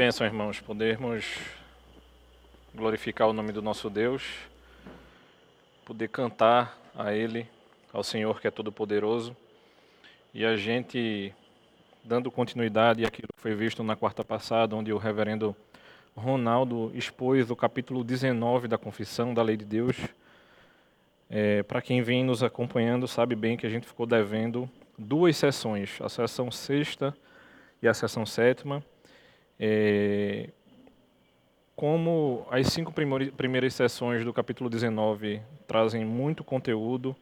bênção, irmãos, podermos glorificar o nome do nosso Deus, poder cantar a Ele, ao Senhor que é todo-poderoso, e a gente, dando continuidade àquilo que foi visto na quarta passada, onde o reverendo Ronaldo expôs o capítulo 19 da Confissão da Lei de Deus. É, Para quem vem nos acompanhando, sabe bem que a gente ficou devendo duas sessões, a sessão sexta e a sessão sétima. É, como as cinco primeiras sessões do capítulo 19 trazem muito conteúdo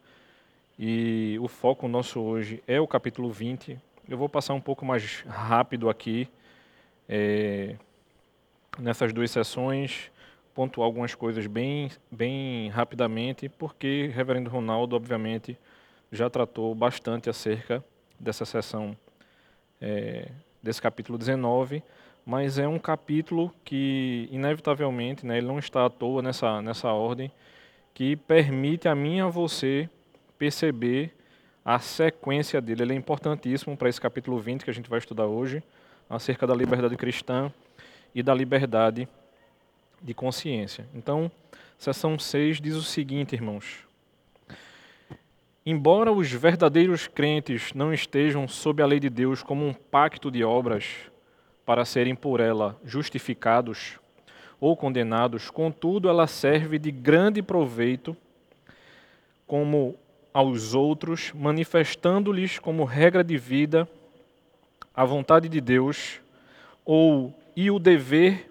e o foco nosso hoje é o capítulo 20, eu vou passar um pouco mais rápido aqui é, nessas duas sessões, pontuar algumas coisas bem, bem rapidamente, porque Reverendo Ronaldo, obviamente, já tratou bastante acerca dessa sessão, é, desse capítulo 19 mas é um capítulo que, inevitavelmente, né, ele não está à toa nessa, nessa ordem, que permite a mim e a você perceber a sequência dele. Ele é importantíssimo para esse capítulo 20 que a gente vai estudar hoje, acerca da liberdade cristã e da liberdade de consciência. Então, seção 6 diz o seguinte, irmãos. Embora os verdadeiros crentes não estejam sob a lei de Deus como um pacto de obras, para serem por ela justificados ou condenados, contudo, ela serve de grande proveito como aos outros, manifestando-lhes como regra de vida a vontade de Deus ou e o dever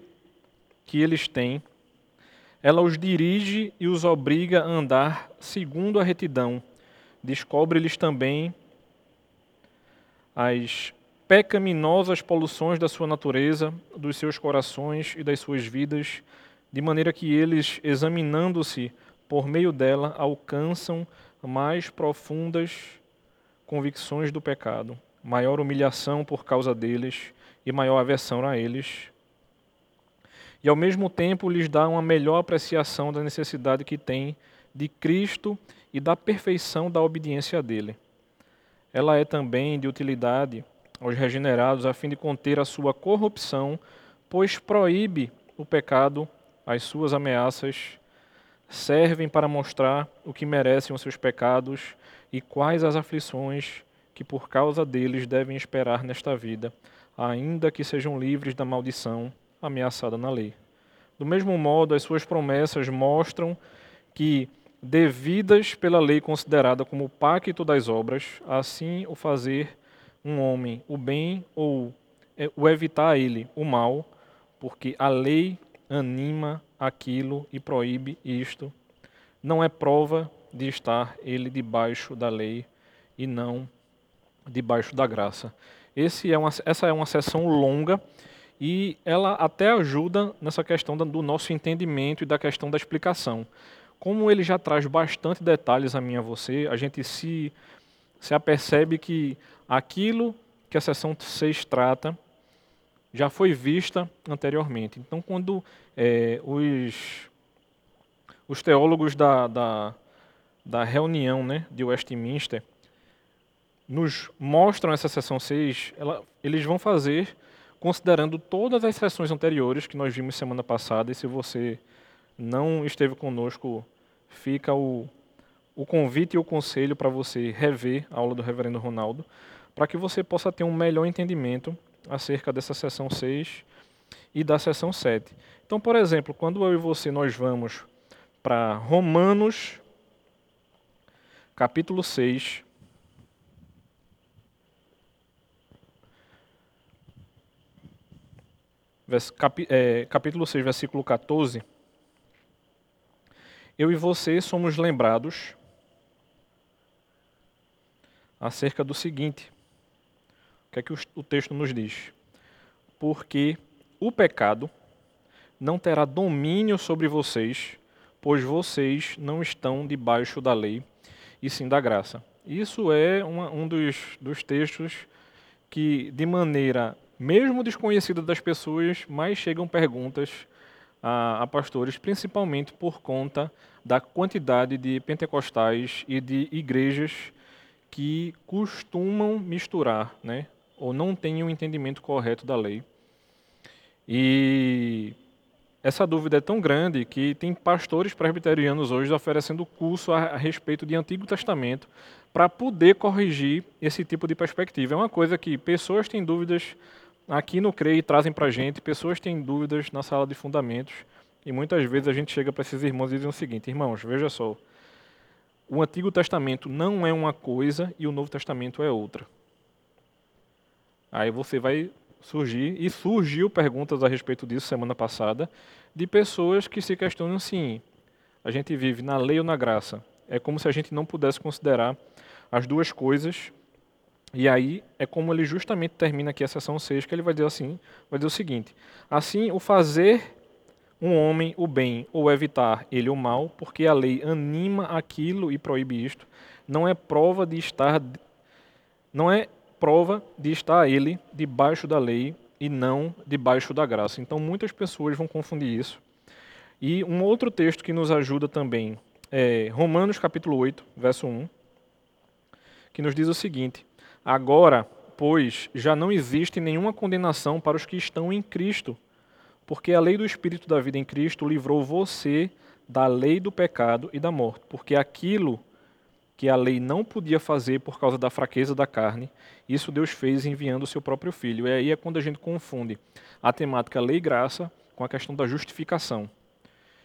que eles têm. Ela os dirige e os obriga a andar segundo a retidão. Descobre-lhes também as pecaminosas poluições da sua natureza, dos seus corações e das suas vidas, de maneira que eles, examinando-se por meio dela, alcançam mais profundas convicções do pecado, maior humilhação por causa deles e maior aversão a eles. E ao mesmo tempo lhes dá uma melhor apreciação da necessidade que têm de Cristo e da perfeição da obediência dele. Ela é também de utilidade aos regenerados, a fim de conter a sua corrupção, pois proíbe o pecado, as suas ameaças servem para mostrar o que merecem os seus pecados e quais as aflições que por causa deles devem esperar nesta vida, ainda que sejam livres da maldição ameaçada na lei. Do mesmo modo, as suas promessas mostram que, devidas pela lei considerada como pacto das obras, assim o fazer um homem o bem ou é, o evitar ele o mal, porque a lei anima aquilo e proíbe isto, não é prova de estar ele debaixo da lei e não debaixo da graça. Esse é uma, essa é uma sessão longa e ela até ajuda nessa questão do nosso entendimento e da questão da explicação. Como ele já traz bastante detalhes a mim e a você, a gente se, se apercebe que aquilo que a seção 6 trata já foi vista anteriormente. Então, quando é, os, os teólogos da, da, da reunião né, de Westminster nos mostram essa seção 6, ela, eles vão fazer considerando todas as sessões anteriores que nós vimos semana passada, e se você não esteve conosco, fica o, o convite e o conselho para você rever a aula do Reverendo Ronaldo para que você possa ter um melhor entendimento acerca dessa seção 6 e da seção 7. Então, por exemplo, quando eu e você nós vamos para Romanos capítulo 6, é, capítulo 6, versículo 14, eu e você somos lembrados acerca do seguinte: o que é que o texto nos diz? Porque o pecado não terá domínio sobre vocês, pois vocês não estão debaixo da lei, e sim da graça. Isso é uma, um dos, dos textos que, de maneira mesmo desconhecida das pessoas, mais chegam perguntas a, a, pastores, principalmente por conta da quantidade de pentecostais e de igrejas que costumam misturar né, ou não têm um entendimento correto da lei. E essa dúvida é tão grande que tem pastores presbiterianos hoje oferecendo curso a respeito de Antigo Testamento para poder corrigir esse tipo de perspectiva. É uma coisa que pessoas têm dúvidas aqui no CREI trazem para a gente, pessoas têm dúvidas na sala de fundamentos, e muitas vezes a gente chega para esses irmãos e diz o seguinte: irmãos, veja só, o Antigo Testamento não é uma coisa e o Novo Testamento é outra. Aí você vai surgir, e surgiu perguntas a respeito disso semana passada, de pessoas que se questionam assim: a gente vive na lei ou na graça? É como se a gente não pudesse considerar as duas coisas. E aí é como ele justamente termina aqui a sessão 6, que ele vai dizer assim, vai dizer o seguinte: assim o fazer um homem o bem ou evitar ele o mal, porque a lei anima aquilo e proíbe isto, não é prova de estar não é prova de estar ele debaixo da lei e não debaixo da graça. Então muitas pessoas vão confundir isso. E um outro texto que nos ajuda também é Romanos capítulo 8, verso 1, que nos diz o seguinte: Agora, pois, já não existe nenhuma condenação para os que estão em Cristo, porque a lei do Espírito da vida em Cristo livrou você da lei do pecado e da morte, porque aquilo que a lei não podia fazer por causa da fraqueza da carne, isso Deus fez enviando o seu próprio filho. E aí é quando a gente confunde a temática lei e graça com a questão da justificação.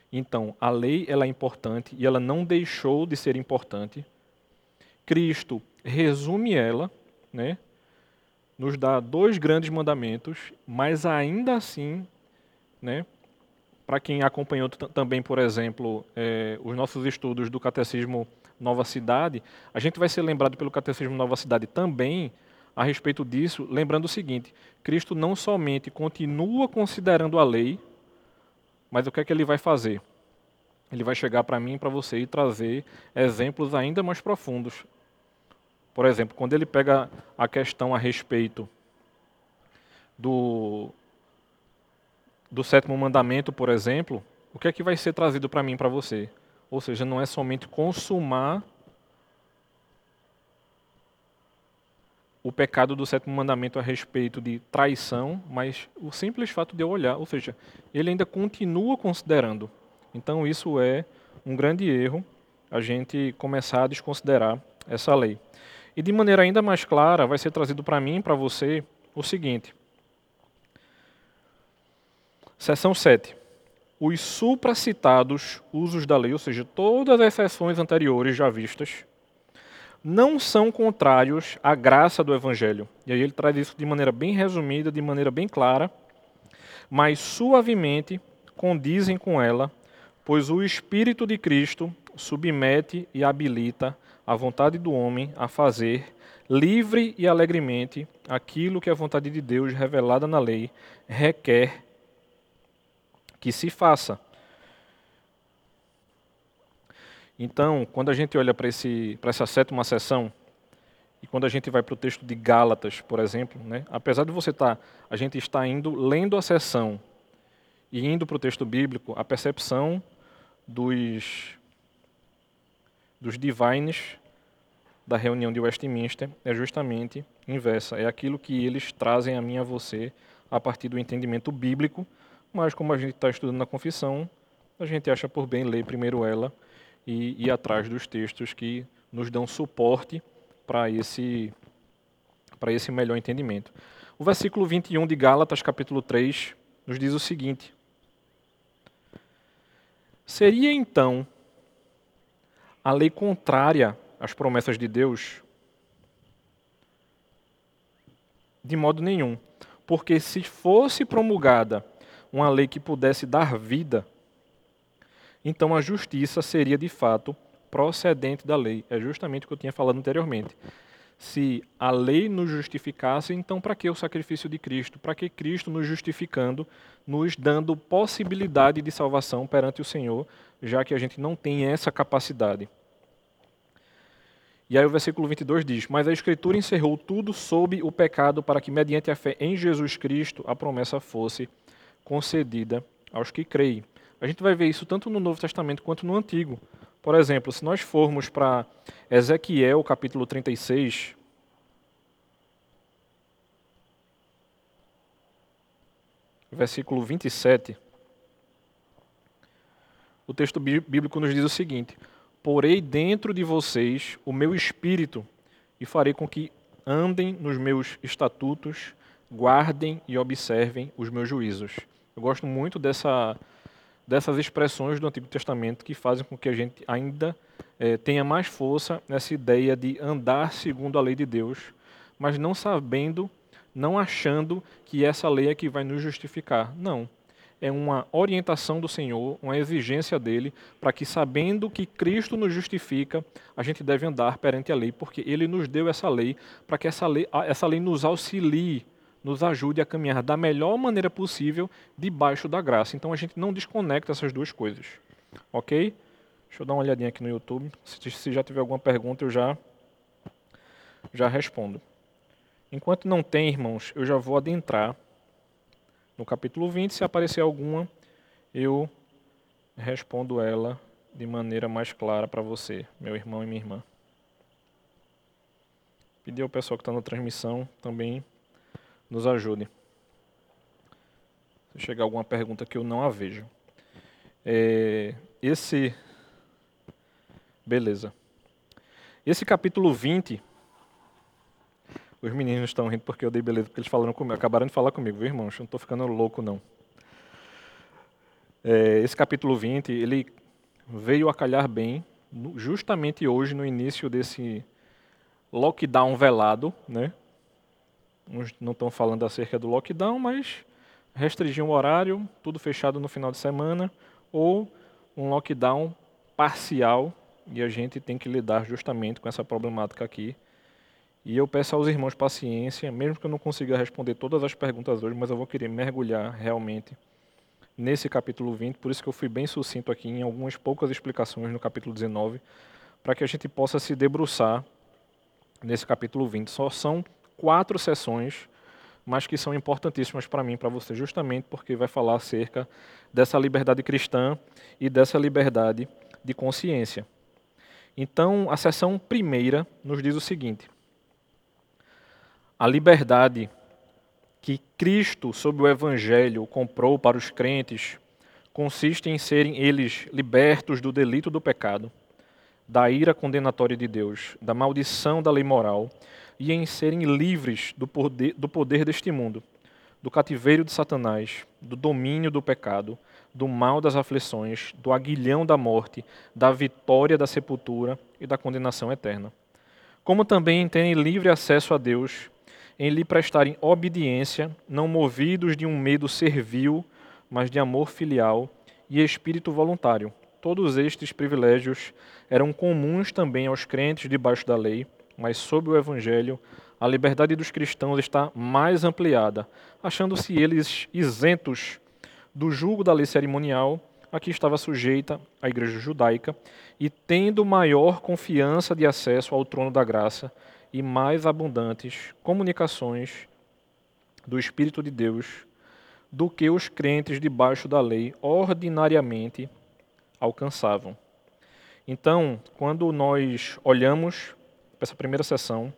Então, a lei ela é importante e ela não deixou de ser importante. Cristo resume ela, né? Nos dá dois grandes mandamentos, mas ainda assim, né? Para quem acompanhou também, por exemplo, eh, os nossos estudos do catecismo Nova Cidade, a gente vai ser lembrado pelo Catecismo Nova Cidade também a respeito disso, lembrando o seguinte: Cristo não somente continua considerando a lei, mas o que é que ele vai fazer? Ele vai chegar para mim para você e trazer exemplos ainda mais profundos. Por exemplo, quando ele pega a questão a respeito do, do sétimo mandamento, por exemplo, o que é que vai ser trazido para mim para você? Ou seja, não é somente consumar o pecado do sétimo mandamento a respeito de traição, mas o simples fato de eu olhar, ou seja, ele ainda continua considerando. Então isso é um grande erro a gente começar a desconsiderar essa lei. E de maneira ainda mais clara, vai ser trazido para mim para você o seguinte. Seção 7 os supracitados usos da lei, ou seja, todas as exceções anteriores já vistas, não são contrários à graça do Evangelho. E aí ele traz isso de maneira bem resumida, de maneira bem clara, mas suavemente condizem com ela, pois o Espírito de Cristo submete e habilita a vontade do homem a fazer, livre e alegremente, aquilo que a vontade de Deus revelada na lei requer que se faça. Então, quando a gente olha para essa sétima sessão, e quando a gente vai para o texto de Gálatas, por exemplo, né, apesar de você estar, tá, a gente está indo lendo a sessão e indo para o texto bíblico, a percepção dos, dos divines da reunião de Westminster é justamente inversa. É aquilo que eles trazem a mim e a você a partir do entendimento bíblico mas como a gente está estudando na confissão, a gente acha por bem ler primeiro ela e ir atrás dos textos que nos dão suporte para esse, esse melhor entendimento. O versículo 21 de Gálatas, capítulo 3, nos diz o seguinte: Seria então a lei contrária às promessas de Deus? De modo nenhum. Porque se fosse promulgada uma lei que pudesse dar vida, então a justiça seria de fato procedente da lei. É justamente o que eu tinha falado anteriormente. Se a lei nos justificasse, então para que o sacrifício de Cristo? Para que Cristo nos justificando, nos dando possibilidade de salvação perante o Senhor, já que a gente não tem essa capacidade? E aí o versículo 22 diz: Mas a Escritura encerrou tudo sob o pecado, para que, mediante a fé em Jesus Cristo, a promessa fosse concedida aos que creem. A gente vai ver isso tanto no Novo Testamento quanto no Antigo. Por exemplo, se nós formos para Ezequiel, capítulo 36, versículo 27, o texto bíblico nos diz o seguinte: Porei dentro de vocês o meu espírito e farei com que andem nos meus estatutos, guardem e observem os meus juízos. Eu gosto muito dessa, dessas expressões do Antigo Testamento que fazem com que a gente ainda é, tenha mais força nessa ideia de andar segundo a lei de Deus, mas não sabendo, não achando que essa lei é que vai nos justificar. Não. É uma orientação do Senhor, uma exigência dele, para que, sabendo que Cristo nos justifica, a gente deve andar perante a lei, porque ele nos deu essa lei, para que essa lei, essa lei nos auxilie nos ajude a caminhar da melhor maneira possível debaixo da graça. Então a gente não desconecta essas duas coisas. Ok? Deixa eu dar uma olhadinha aqui no YouTube. Se, já tiver alguma pergunta, eu já, já respondo. Enquanto não tem, irmãos, eu já vou adentrar no capítulo 20. Se aparecer alguma, eu respondo ela de maneira mais clara para você, meu irmão e minha irmã. Pedir ao pessoal que está na transmissão também nos ajude. Se chegar alguma pergunta que eu não a vejo. É, esse. Beleza. Esse capítulo 20. Os meninos estão rindo porque eu dei beleza, porque eles falaram comigo, acabaram de falar comigo, viu, irmãos? Eu não estou ficando louco, não. É, esse capítulo 20, ele veio a calhar bem, justamente hoje, no início desse lockdown velado, né? Uns não estão falando acerca do lockdown, mas restringir o horário, tudo fechado no final de semana, ou um lockdown parcial, e a gente tem que lidar justamente com essa problemática aqui. E eu peço aos irmãos paciência, mesmo que eu não consiga responder todas as perguntas hoje, mas eu vou querer mergulhar realmente nesse capítulo 20, por isso que eu fui bem sucinto aqui em algumas poucas explicações no capítulo 19, para que a gente possa se debruçar nesse capítulo 20. Só são quatro sessões, mas que são importantíssimas para mim, para você, justamente porque vai falar acerca dessa liberdade cristã e dessa liberdade de consciência. Então, a sessão primeira nos diz o seguinte: a liberdade que Cristo, sob o Evangelho, comprou para os crentes consiste em serem eles libertos do delito do pecado, da ira condenatória de Deus, da maldição da lei moral e em serem livres do poder, do poder deste mundo, do cativeiro de Satanás, do domínio do pecado, do mal das aflições, do aguilhão da morte, da vitória da sepultura e da condenação eterna. Como também em terem livre acesso a Deus, em lhe prestarem obediência, não movidos de um medo servil, mas de amor filial e espírito voluntário. Todos estes privilégios eram comuns também aos crentes debaixo da lei, mas sob o Evangelho, a liberdade dos cristãos está mais ampliada, achando-se eles isentos do julgo da lei cerimonial a que estava sujeita a igreja judaica e tendo maior confiança de acesso ao trono da graça e mais abundantes comunicações do Espírito de Deus do que os crentes debaixo da lei ordinariamente alcançavam. Então, quando nós olhamos essa primeira sessão,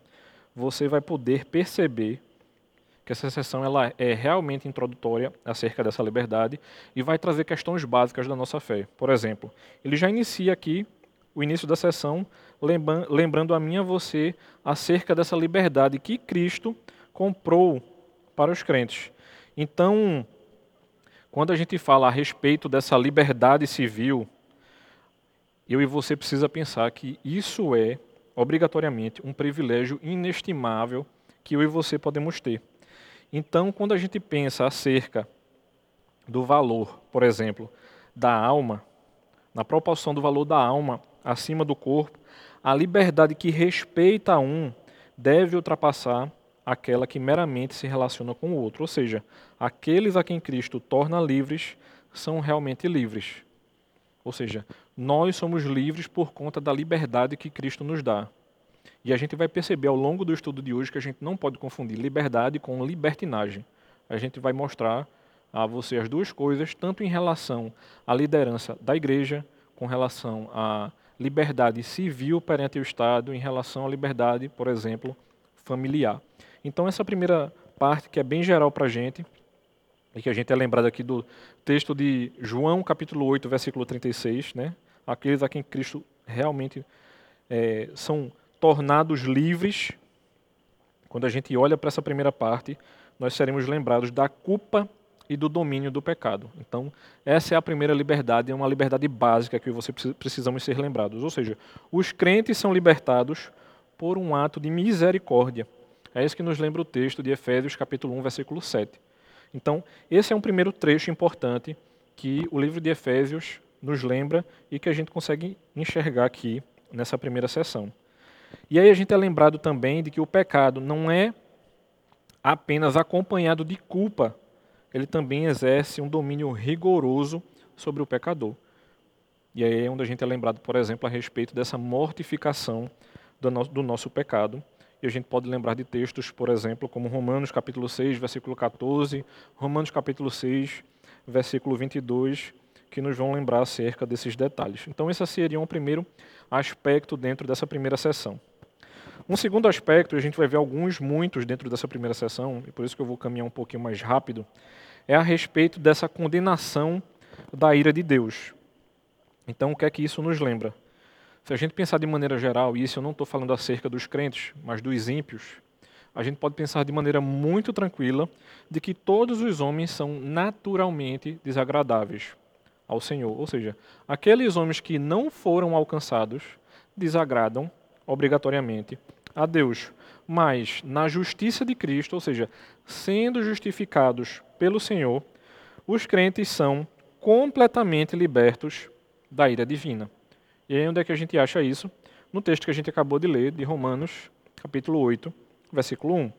você vai poder perceber que essa sessão ela é realmente introdutória acerca dessa liberdade e vai trazer questões básicas da nossa fé. Por exemplo, ele já inicia aqui o início da sessão lembrando a mim e a você acerca dessa liberdade que Cristo comprou para os crentes. Então, quando a gente fala a respeito dessa liberdade civil, eu e você precisa pensar que isso é obrigatoriamente um privilégio inestimável que eu e você podemos ter. Então, quando a gente pensa acerca do valor, por exemplo, da alma, na proporção do valor da alma acima do corpo, a liberdade que respeita um deve ultrapassar aquela que meramente se relaciona com o outro. Ou seja, aqueles a quem Cristo torna livres são realmente livres. Ou seja, nós somos livres por conta da liberdade que Cristo nos dá. E a gente vai perceber ao longo do estudo de hoje que a gente não pode confundir liberdade com libertinagem. A gente vai mostrar a você as duas coisas, tanto em relação à liderança da igreja, com relação à liberdade civil perante o Estado, em relação à liberdade, por exemplo, familiar. Então, essa primeira parte, que é bem geral para a gente, e que a gente é lembrado aqui do texto de João, capítulo 8, versículo 36, né? Aqueles a quem Cristo realmente é, são tornados livres. Quando a gente olha para essa primeira parte, nós seremos lembrados da culpa e do domínio do pecado. Então, essa é a primeira liberdade, é uma liberdade básica que você precisamos ser lembrados. Ou seja, os crentes são libertados por um ato de misericórdia. É isso que nos lembra o texto de Efésios, capítulo 1, versículo 7. Então, esse é um primeiro trecho importante que o livro de Efésios nos lembra e que a gente consegue enxergar aqui nessa primeira sessão. E aí a gente é lembrado também de que o pecado não é apenas acompanhado de culpa, ele também exerce um domínio rigoroso sobre o pecador. E aí é onde a gente é lembrado, por exemplo, a respeito dessa mortificação do nosso, do nosso pecado, e a gente pode lembrar de textos, por exemplo, como Romanos capítulo 6, versículo 14, Romanos capítulo 6, versículo 22, que nos vão lembrar acerca desses detalhes. Então, esse seria um primeiro aspecto dentro dessa primeira sessão. Um segundo aspecto, a gente vai ver alguns, muitos dentro dessa primeira sessão, e por isso que eu vou caminhar um pouquinho mais rápido, é a respeito dessa condenação da ira de Deus. Então, o que é que isso nos lembra? Se a gente pensar de maneira geral, e isso eu não estou falando acerca dos crentes, mas dos ímpios, a gente pode pensar de maneira muito tranquila de que todos os homens são naturalmente desagradáveis ao Senhor. Ou seja, aqueles homens que não foram alcançados desagradam obrigatoriamente a Deus. Mas na justiça de Cristo, ou seja, sendo justificados pelo Senhor, os crentes são completamente libertos da ira divina. E aí onde é que a gente acha isso? No texto que a gente acabou de ler, de Romanos, capítulo 8, versículo 1.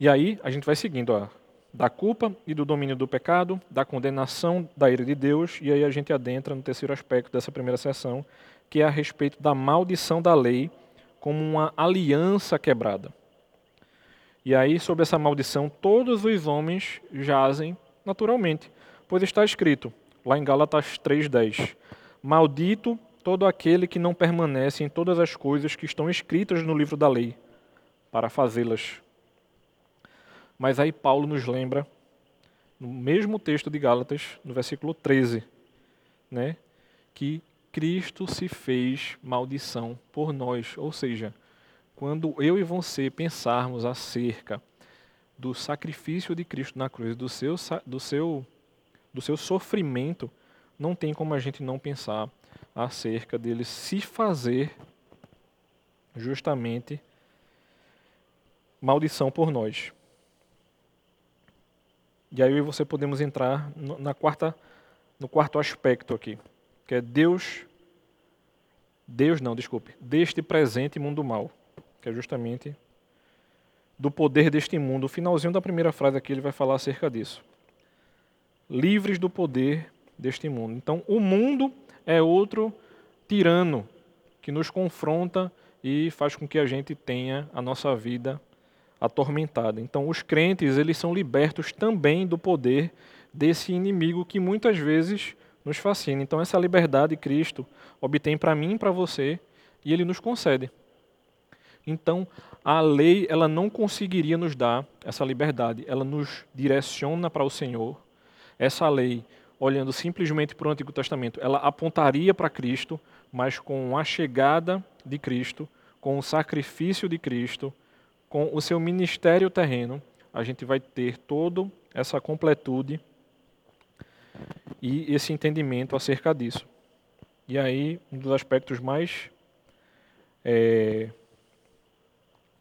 E aí a gente vai seguindo, ó, da culpa e do domínio do pecado, da condenação da ira de Deus, e aí a gente adentra no terceiro aspecto dessa primeira sessão, que é a respeito da maldição da lei como uma aliança quebrada. E aí, sobre essa maldição, todos os homens jazem naturalmente, pois está escrito, lá em Gálatas 3,10: Maldito todo aquele que não permanece em todas as coisas que estão escritas no livro da lei, para fazê-las. Mas aí Paulo nos lembra, no mesmo texto de Gálatas, no versículo 13, né, que Cristo se fez maldição por nós. Ou seja, quando eu e você pensarmos acerca do sacrifício de Cristo na cruz, do seu, do seu, do seu sofrimento, não tem como a gente não pensar acerca dele se fazer justamente maldição por nós. E aí você podemos entrar na quarta, no quarto aspecto aqui, que é Deus, Deus não, desculpe, deste presente mundo mal, que é justamente do poder deste mundo. O finalzinho da primeira frase aqui ele vai falar acerca disso. Livres do poder deste mundo. Então, o mundo é outro tirano que nos confronta e faz com que a gente tenha a nossa vida atormentada. Então, os crentes, eles são libertos também do poder desse inimigo que muitas vezes nos fascina. Então, essa liberdade Cristo obtém para mim e para você e ele nos concede. Então, a lei, ela não conseguiria nos dar essa liberdade. Ela nos direciona para o Senhor. Essa lei olhando simplesmente para o Antigo Testamento, ela apontaria para Cristo, mas com a chegada de Cristo, com o sacrifício de Cristo, com o seu ministério terreno, a gente vai ter toda essa completude e esse entendimento acerca disso. E aí, um dos aspectos mais é,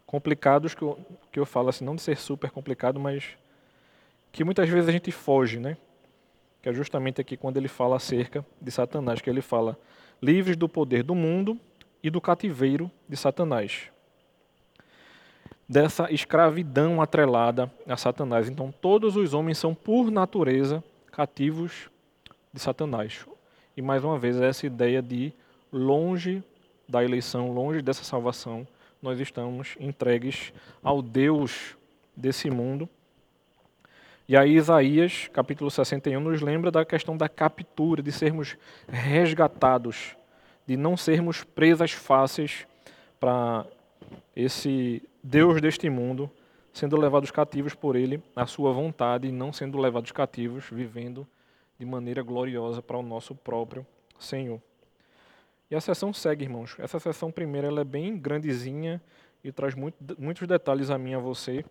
complicados que eu, que eu falo, assim, não de ser super complicado, mas que muitas vezes a gente foge, né? que é justamente aqui quando ele fala acerca de Satanás, que ele fala livres do poder do mundo e do cativeiro de Satanás. Dessa escravidão atrelada a Satanás. Então, todos os homens são, por natureza, cativos de Satanás. E mais uma vez, essa ideia de longe da eleição, longe dessa salvação, nós estamos entregues ao Deus desse mundo e aí Isaías, capítulo 61, nos lembra da questão da captura, de sermos resgatados, de não sermos presas fáceis para esse Deus deste mundo, sendo levados cativos por Ele, à Sua vontade, e não sendo levados cativos, vivendo de maneira gloriosa para o nosso próprio Senhor. E a sessão segue, irmãos. Essa sessão primeira ela é bem grandezinha e traz muito, muitos detalhes a mim e a você.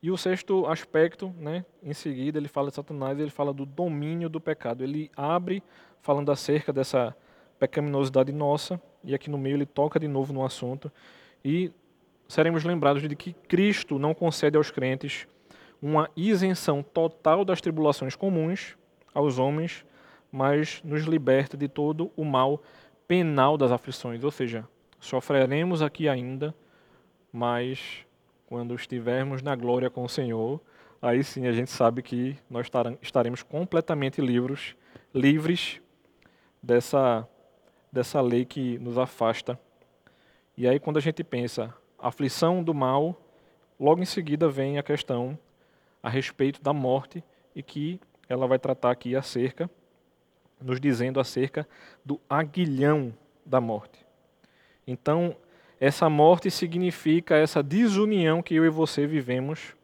E o sexto aspecto, né, em seguida, ele fala de Satanás, ele fala do domínio do pecado. Ele abre falando acerca dessa pecaminosidade nossa, e aqui no meio ele toca de novo no assunto, e seremos lembrados de que Cristo não concede aos crentes uma isenção total das tribulações comuns aos homens, mas nos liberta de todo o mal penal das aflições, ou seja, sofreremos aqui ainda, mas quando estivermos na glória com o Senhor, aí sim a gente sabe que nós estaremos completamente livres, livres dessa dessa lei que nos afasta. E aí quando a gente pensa aflição do mal, logo em seguida vem a questão a respeito da morte e que ela vai tratar aqui acerca nos dizendo acerca do aguilhão da morte. Então, essa morte significa essa desunião que eu e você vivemos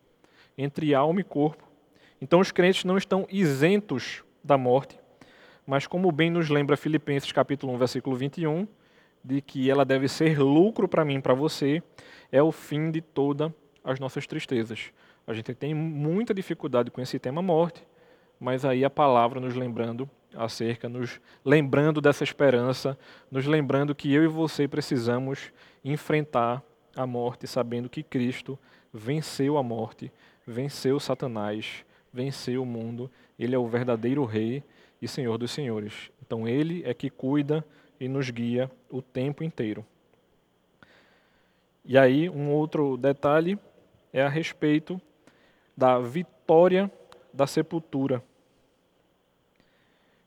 entre alma e corpo. Então, os crentes não estão isentos da morte, mas como bem nos lembra Filipenses capítulo 1, versículo 21, de que ela deve ser lucro para mim para você, é o fim de todas as nossas tristezas. A gente tem muita dificuldade com esse tema morte, mas aí a palavra nos lembrando acerca, nos lembrando dessa esperança, nos lembrando que eu e você precisamos enfrentar a morte, sabendo que Cristo venceu a morte, venceu Satanás, venceu o mundo, ele é o verdadeiro Rei e Senhor dos Senhores. Então, ele é que cuida e nos guia o tempo inteiro. E aí, um outro detalhe é a respeito da vitória da sepultura.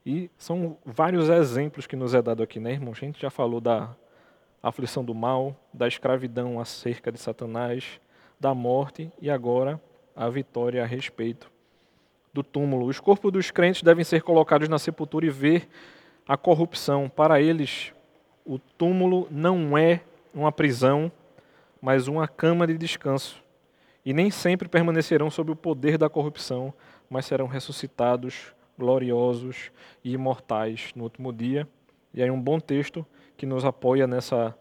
E são vários exemplos que nos é dado aqui, né, irmão? A gente já falou da aflição do mal, da escravidão acerca de Satanás, da morte e agora a vitória a respeito do túmulo. Os corpos dos crentes devem ser colocados na sepultura e ver a corrupção. Para eles, o túmulo não é uma prisão, mas uma cama de descanso. E nem sempre permanecerão sob o poder da corrupção, mas serão ressuscitados gloriosos e imortais no último dia. E aí um bom texto que nos apoia nessa,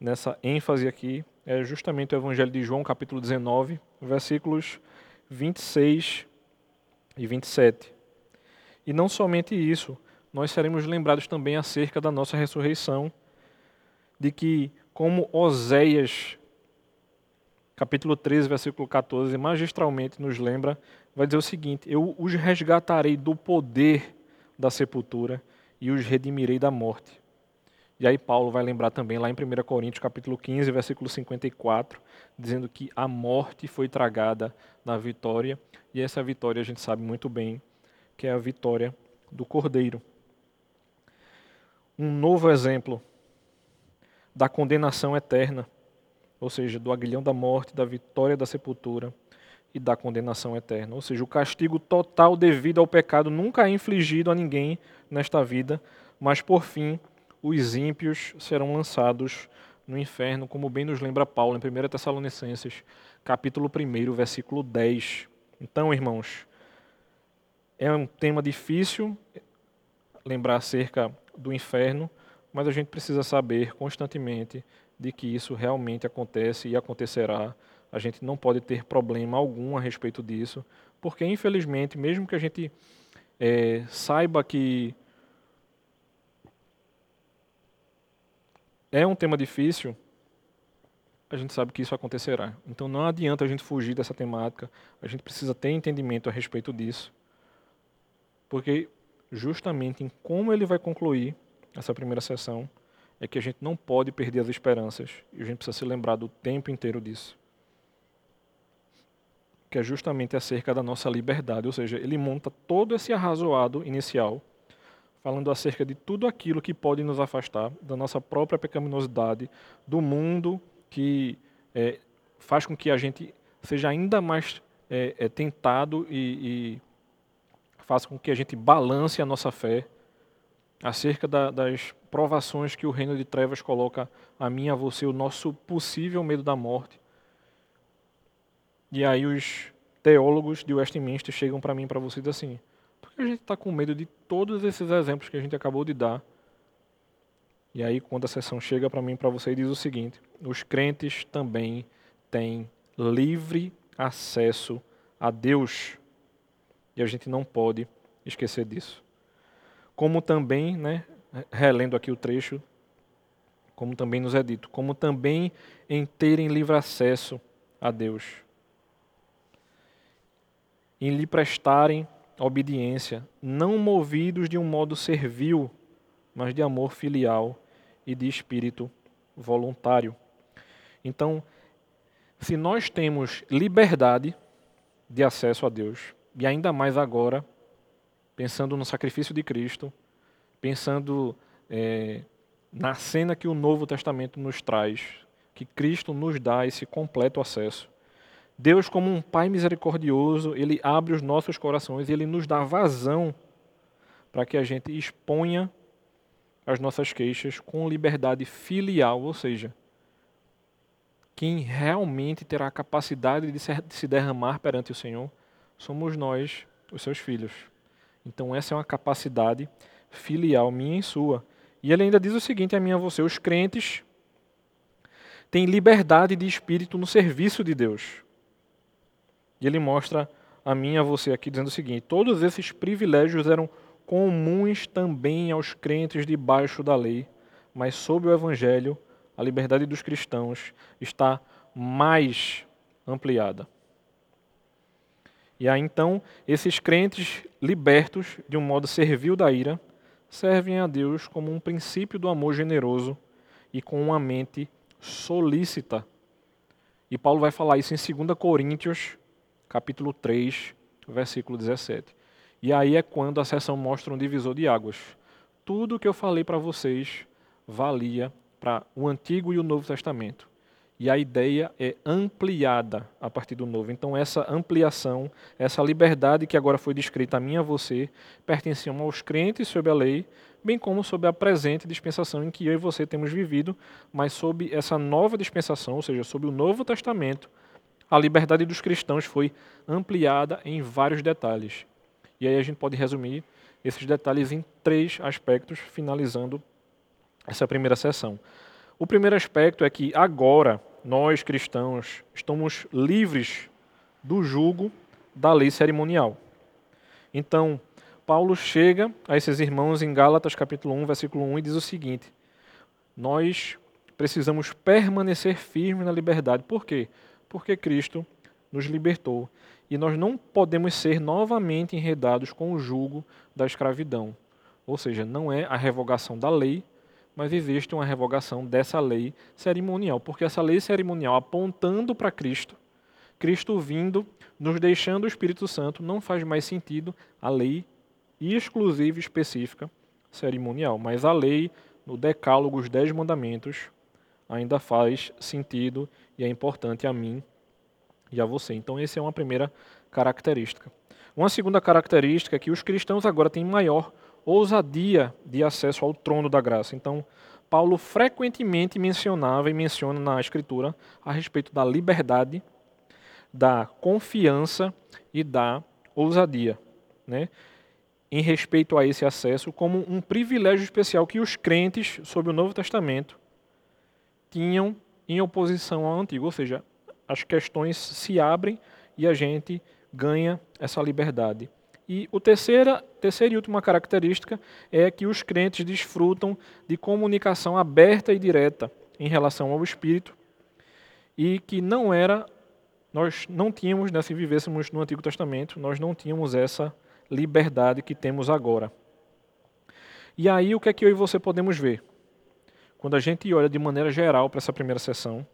nessa ênfase aqui é justamente o Evangelho de João, capítulo 19, versículos 26 e 27. E não somente isso, nós seremos lembrados também acerca da nossa ressurreição, de que, como Oséias, capítulo 13, versículo 14, magistralmente nos lembra, vai dizer o seguinte: Eu os resgatarei do poder da sepultura e os redimirei da morte. E aí Paulo vai lembrar também lá em 1 Coríntios capítulo 15, versículo 54, dizendo que a morte foi tragada na vitória, e essa vitória a gente sabe muito bem que é a vitória do Cordeiro. Um novo exemplo da condenação eterna, ou seja, do aguilhão da morte, da vitória da sepultura e da condenação eterna. Ou seja, o castigo total devido ao pecado nunca é infligido a ninguém nesta vida, mas por fim os ímpios serão lançados no inferno, como bem nos lembra Paulo em 1 Tessalonicenses, capítulo 1, versículo 10. Então, irmãos, é um tema difícil lembrar acerca do inferno, mas a gente precisa saber constantemente de que isso realmente acontece e acontecerá a gente não pode ter problema algum a respeito disso, porque infelizmente, mesmo que a gente é, saiba que é um tema difícil, a gente sabe que isso acontecerá. Então não adianta a gente fugir dessa temática, a gente precisa ter entendimento a respeito disso, porque justamente em como ele vai concluir essa primeira sessão é que a gente não pode perder as esperanças e a gente precisa se lembrar do tempo inteiro disso. Que é justamente acerca da nossa liberdade, ou seja, ele monta todo esse arrazoado inicial, falando acerca de tudo aquilo que pode nos afastar da nossa própria pecaminosidade, do mundo que é, faz com que a gente seja ainda mais é, é, tentado e, e faça com que a gente balance a nossa fé acerca da, das provações que o reino de trevas coloca a mim a você, o nosso possível medo da morte E aí os teólogos de Westminster chegam para mim para vocês assim: por que a gente está com medo de todos esses exemplos que a gente acabou de dar? E aí, quando a sessão chega para mim para você, diz o seguinte: os crentes também têm livre acesso a Deus. E a gente não pode esquecer disso. Como também, né, relendo aqui o trecho, como também nos é dito, como também em terem livre acesso a Deus em lhe prestarem obediência, não movidos de um modo servil, mas de amor filial e de espírito voluntário. Então, se nós temos liberdade de acesso a Deus, e ainda mais agora, pensando no sacrifício de Cristo, pensando é, na cena que o Novo Testamento nos traz, que Cristo nos dá esse completo acesso, Deus, como um Pai misericordioso, Ele abre os nossos corações e Ele nos dá vazão para que a gente exponha as nossas queixas com liberdade filial, ou seja, quem realmente terá a capacidade de se derramar perante o Senhor somos nós, os seus filhos. Então, essa é uma capacidade filial minha e sua. E ele ainda diz o seguinte a mim e a você: os crentes têm liberdade de espírito no serviço de Deus. E ele mostra a mim e a você aqui dizendo o seguinte: todos esses privilégios eram comuns também aos crentes debaixo da lei, mas sob o evangelho, a liberdade dos cristãos está mais ampliada. E aí então, esses crentes libertos de um modo servil da ira, servem a Deus como um princípio do amor generoso e com uma mente solícita. E Paulo vai falar isso em 2 Coríntios capítulo 3, versículo 17. E aí é quando a sessão mostra um divisor de águas. Tudo o que eu falei para vocês valia para o Antigo e o Novo Testamento. E a ideia é ampliada a partir do Novo. Então, essa ampliação, essa liberdade que agora foi descrita a mim e a você, pertenciam aos crentes sob a lei, bem como sob a presente dispensação em que eu e você temos vivido, mas sob essa nova dispensação, ou seja, sob o Novo Testamento, a liberdade dos cristãos foi ampliada em vários detalhes. E aí a gente pode resumir esses detalhes em três aspectos, finalizando essa primeira sessão. O primeiro aspecto é que agora nós cristãos estamos livres do jugo da lei cerimonial. Então, Paulo chega a esses irmãos em Gálatas capítulo 1, versículo 1 e diz o seguinte: Nós precisamos permanecer firmes na liberdade. Por quê? porque Cristo nos libertou e nós não podemos ser novamente enredados com o jugo da escravidão. Ou seja, não é a revogação da lei, mas existe uma revogação dessa lei cerimonial, porque essa lei cerimonial apontando para Cristo, Cristo vindo, nos deixando o Espírito Santo, não faz mais sentido a lei exclusiva específica cerimonial, mas a lei no decálogo, os dez mandamentos, ainda faz sentido e é importante a mim e a você. Então, essa é uma primeira característica. Uma segunda característica é que os cristãos agora têm maior ousadia de acesso ao trono da graça. Então, Paulo frequentemente mencionava e menciona na Escritura a respeito da liberdade, da confiança e da ousadia, né? em respeito a esse acesso, como um privilégio especial que os crentes, sob o Novo Testamento, tinham em oposição ao antigo, ou seja, as questões se abrem e a gente ganha essa liberdade. E o terceira, terceira e última característica é que os crentes desfrutam de comunicação aberta e direta em relação ao Espírito e que não era, nós não tínhamos, né, se vivêssemos no Antigo Testamento, nós não tínhamos essa liberdade que temos agora. E aí o que é que eu e você podemos ver? Quando a gente olha de maneira geral para essa primeira sessão,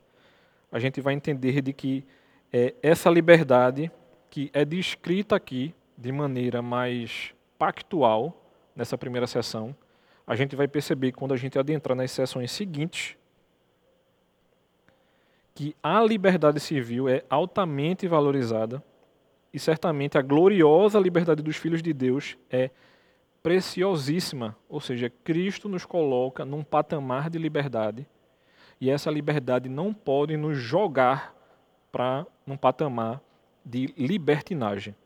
a gente vai entender de que é, essa liberdade que é descrita aqui de maneira mais pactual nessa primeira sessão, a gente vai perceber quando a gente adentrar nas sessões seguintes que a liberdade civil é altamente valorizada e certamente a gloriosa liberdade dos filhos de Deus é preciosíssima, ou seja, Cristo nos coloca num patamar de liberdade e essa liberdade não pode nos jogar para um patamar de libertinagem.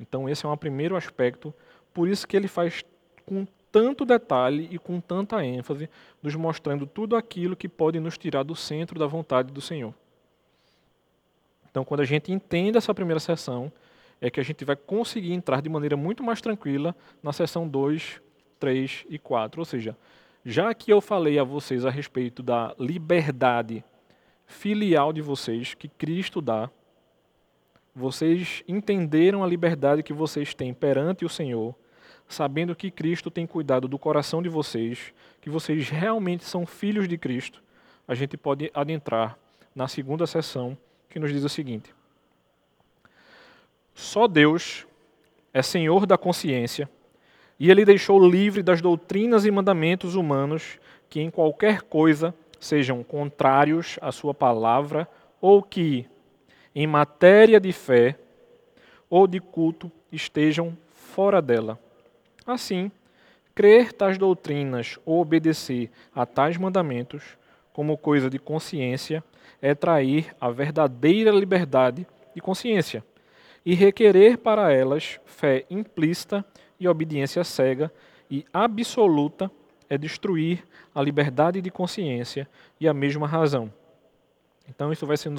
Então esse é um primeiro aspecto, por isso que ele faz com tanto detalhe e com tanta ênfase, nos mostrando tudo aquilo que pode nos tirar do centro da vontade do Senhor. Então, quando a gente entende essa primeira sessão, é que a gente vai conseguir entrar de maneira muito mais tranquila na sessão 2, 3 e 4. Ou seja, já que eu falei a vocês a respeito da liberdade filial de vocês que Cristo dá, vocês entenderam a liberdade que vocês têm perante o Senhor, sabendo que Cristo tem cuidado do coração de vocês, que vocês realmente são filhos de Cristo, a gente pode adentrar na segunda sessão, que nos diz o seguinte: Só Deus é Senhor da consciência, e Ele deixou livre das doutrinas e mandamentos humanos que em qualquer coisa sejam contrários à Sua palavra ou que, em matéria de fé ou de culto, estejam fora dela. Assim, crer tais doutrinas ou obedecer a tais mandamentos, como coisa de consciência, é trair a verdadeira liberdade de consciência e requerer para elas fé implícita e obediência cega e absoluta é destruir a liberdade de consciência e a mesma razão. Então isso vai ser,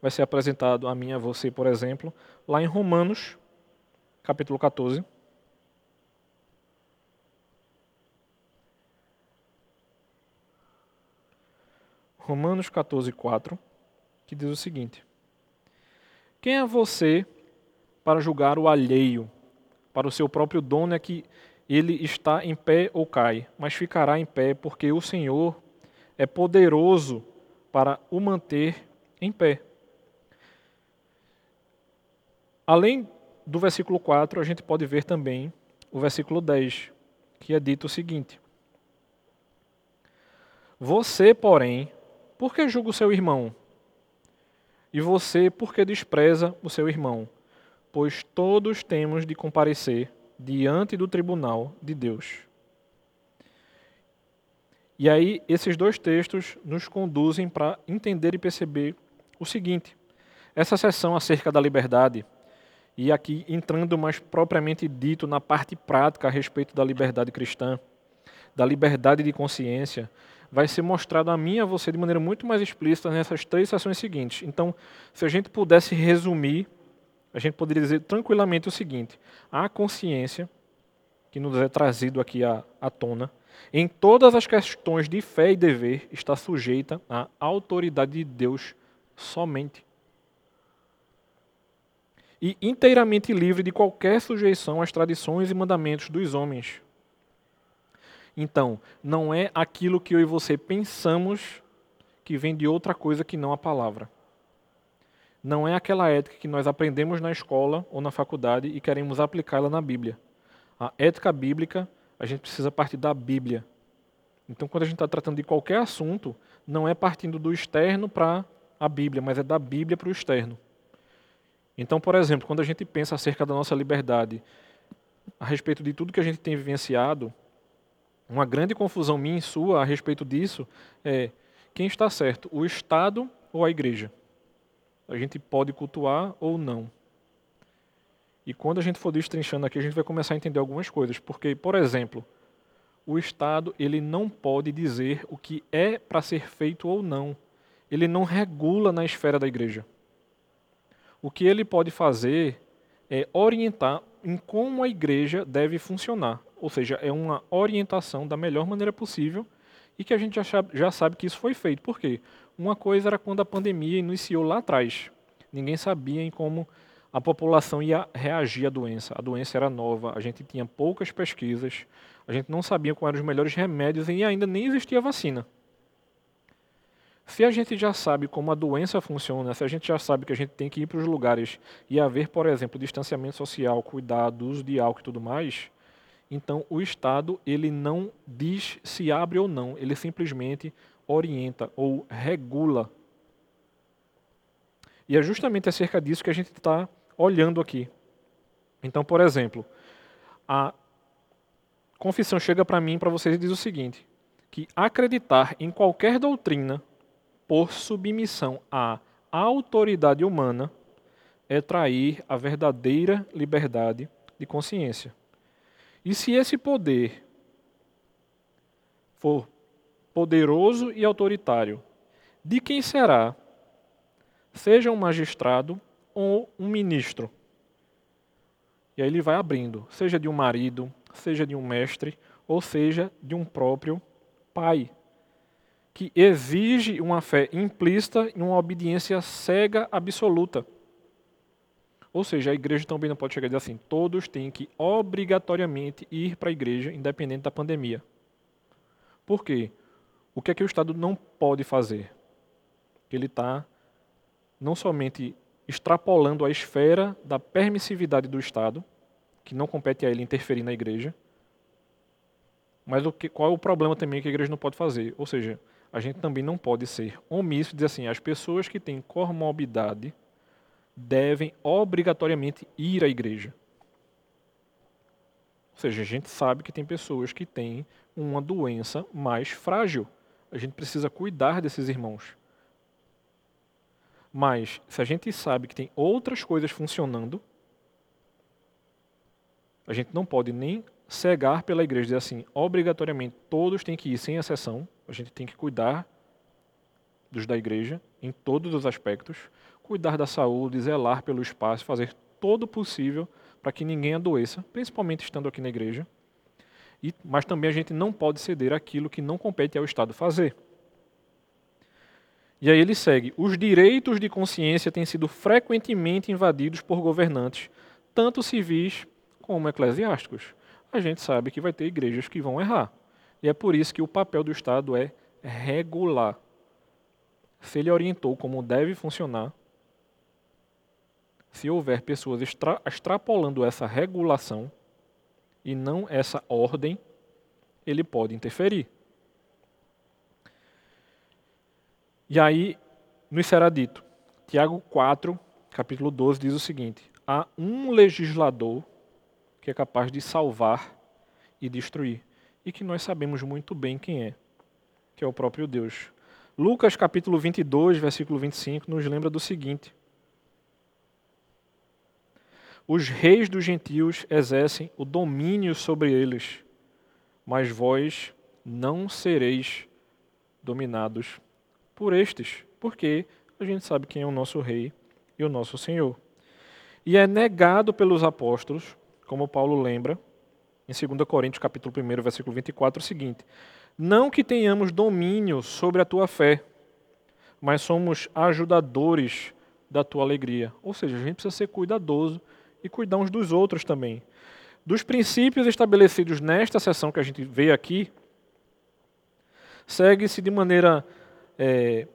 vai ser apresentado a mim a você, por exemplo, lá em Romanos, capítulo 14. Romanos 14, 4, que diz o seguinte: Quem é você para julgar o alheio? Para o seu próprio dono é que ele está em pé ou cai, mas ficará em pé, porque o Senhor é poderoso para o manter em pé. Além do versículo 4, a gente pode ver também o versículo 10, que é dito o seguinte: Você, porém, por que julga o seu irmão? E você, por que despreza o seu irmão? Pois todos temos de comparecer diante do tribunal de Deus. E aí, esses dois textos nos conduzem para entender e perceber o seguinte: essa sessão acerca da liberdade, e aqui entrando mais propriamente dito na parte prática a respeito da liberdade cristã, da liberdade de consciência, vai ser mostrado a mim e a você de maneira muito mais explícita nessas três sessões seguintes. Então, se a gente pudesse resumir, a gente poderia dizer tranquilamente o seguinte: a consciência, que nos é trazido aqui à, à tona, em todas as questões de fé e dever, está sujeita à autoridade de Deus somente. E inteiramente livre de qualquer sujeição às tradições e mandamentos dos homens. Então, não é aquilo que eu e você pensamos que vem de outra coisa que não a palavra. Não é aquela ética que nós aprendemos na escola ou na faculdade e queremos aplicá-la na Bíblia. A ética bíblica, a gente precisa partir da Bíblia. Então, quando a gente está tratando de qualquer assunto, não é partindo do externo para a Bíblia, mas é da Bíblia para o externo. Então, por exemplo, quando a gente pensa acerca da nossa liberdade, a respeito de tudo que a gente tem vivenciado, uma grande confusão minha e sua a respeito disso é quem está certo, o Estado ou a igreja? A gente pode cultuar ou não. E quando a gente for destrinchando aqui, a gente vai começar a entender algumas coisas. Porque, por exemplo, o Estado ele não pode dizer o que é para ser feito ou não. Ele não regula na esfera da igreja. O que ele pode fazer é orientar em como a igreja deve funcionar. Ou seja, é uma orientação da melhor maneira possível e que a gente já, sabe que isso foi feito. Por quê? Uma coisa era quando a pandemia iniciou lá atrás. Ninguém sabia em como a população ia reagir à doença. A doença era nova, a gente tinha poucas pesquisas, a gente não sabia quais eram os melhores remédios e ainda nem existia vacina. Se a gente já sabe como a doença funciona, se a gente já sabe que a gente tem que ir para os lugares e haver, por exemplo, distanciamento social, cuidado, uso de álcool e tudo mais, então, o Estado ele não diz se abre ou não, ele simplesmente orienta ou regula. E é justamente acerca disso que a gente está olhando aqui. Então, por exemplo, a confissão chega para mim, para vocês e diz o seguinte: que acreditar em qualquer doutrina por submissão à autoridade humana é trair a verdadeira liberdade de consciência. E se esse poder for poderoso e autoritário, de quem será? Seja um magistrado ou um ministro. E aí ele vai abrindo, seja de um marido, seja de um mestre, ou seja de um próprio pai, que exige uma fé implícita e uma obediência cega absoluta. Ou seja, a igreja também não pode chegar e dizer assim: todos têm que obrigatoriamente ir para a igreja, independente da pandemia. Por quê? O que é que o Estado não pode fazer? Ele está não somente extrapolando a esfera da permissividade do Estado, que não compete a ele interferir na igreja, mas o que, qual é o problema também que a igreja não pode fazer? Ou seja, a gente também não pode ser omisso e dizer assim, as pessoas que têm comorbidade devem obrigatoriamente ir à igreja. Ou seja, a gente sabe que tem pessoas que têm uma doença mais frágil. A gente precisa cuidar desses irmãos. Mas, se a gente sabe que tem outras coisas funcionando, a gente não pode nem cegar pela igreja, dizer assim, obrigatoriamente todos têm que ir, sem exceção, a gente tem que cuidar dos da igreja, em todos os aspectos, cuidar da saúde, zelar pelo espaço, fazer todo o possível para que ninguém adoeça, principalmente estando aqui na igreja. E, mas também a gente não pode ceder aquilo que não compete ao Estado fazer. E aí ele segue: os direitos de consciência têm sido frequentemente invadidos por governantes, tanto civis como eclesiásticos. A gente sabe que vai ter igrejas que vão errar. E é por isso que o papel do Estado é regular. Se ele orientou como deve funcionar, se houver pessoas extra, extrapolando essa regulação e não essa ordem, ele pode interferir. E aí nos será dito, Tiago 4, capítulo 12, diz o seguinte: há um legislador que é capaz de salvar e destruir, e que nós sabemos muito bem quem é, que é o próprio Deus. Lucas capítulo 22, versículo 25, nos lembra do seguinte: Os reis dos gentios exercem o domínio sobre eles, mas vós não sereis dominados por estes, porque a gente sabe quem é o nosso rei e o nosso Senhor. E é negado pelos apóstolos como Paulo lembra, em 2 Coríntios capítulo 1, versículo 24, o seguinte: Não que tenhamos domínio sobre a tua fé, mas somos ajudadores da tua alegria. Ou seja, a gente precisa ser cuidadoso e cuidar uns dos outros também. Dos princípios estabelecidos nesta sessão que a gente vê aqui, segue-se de maneira é,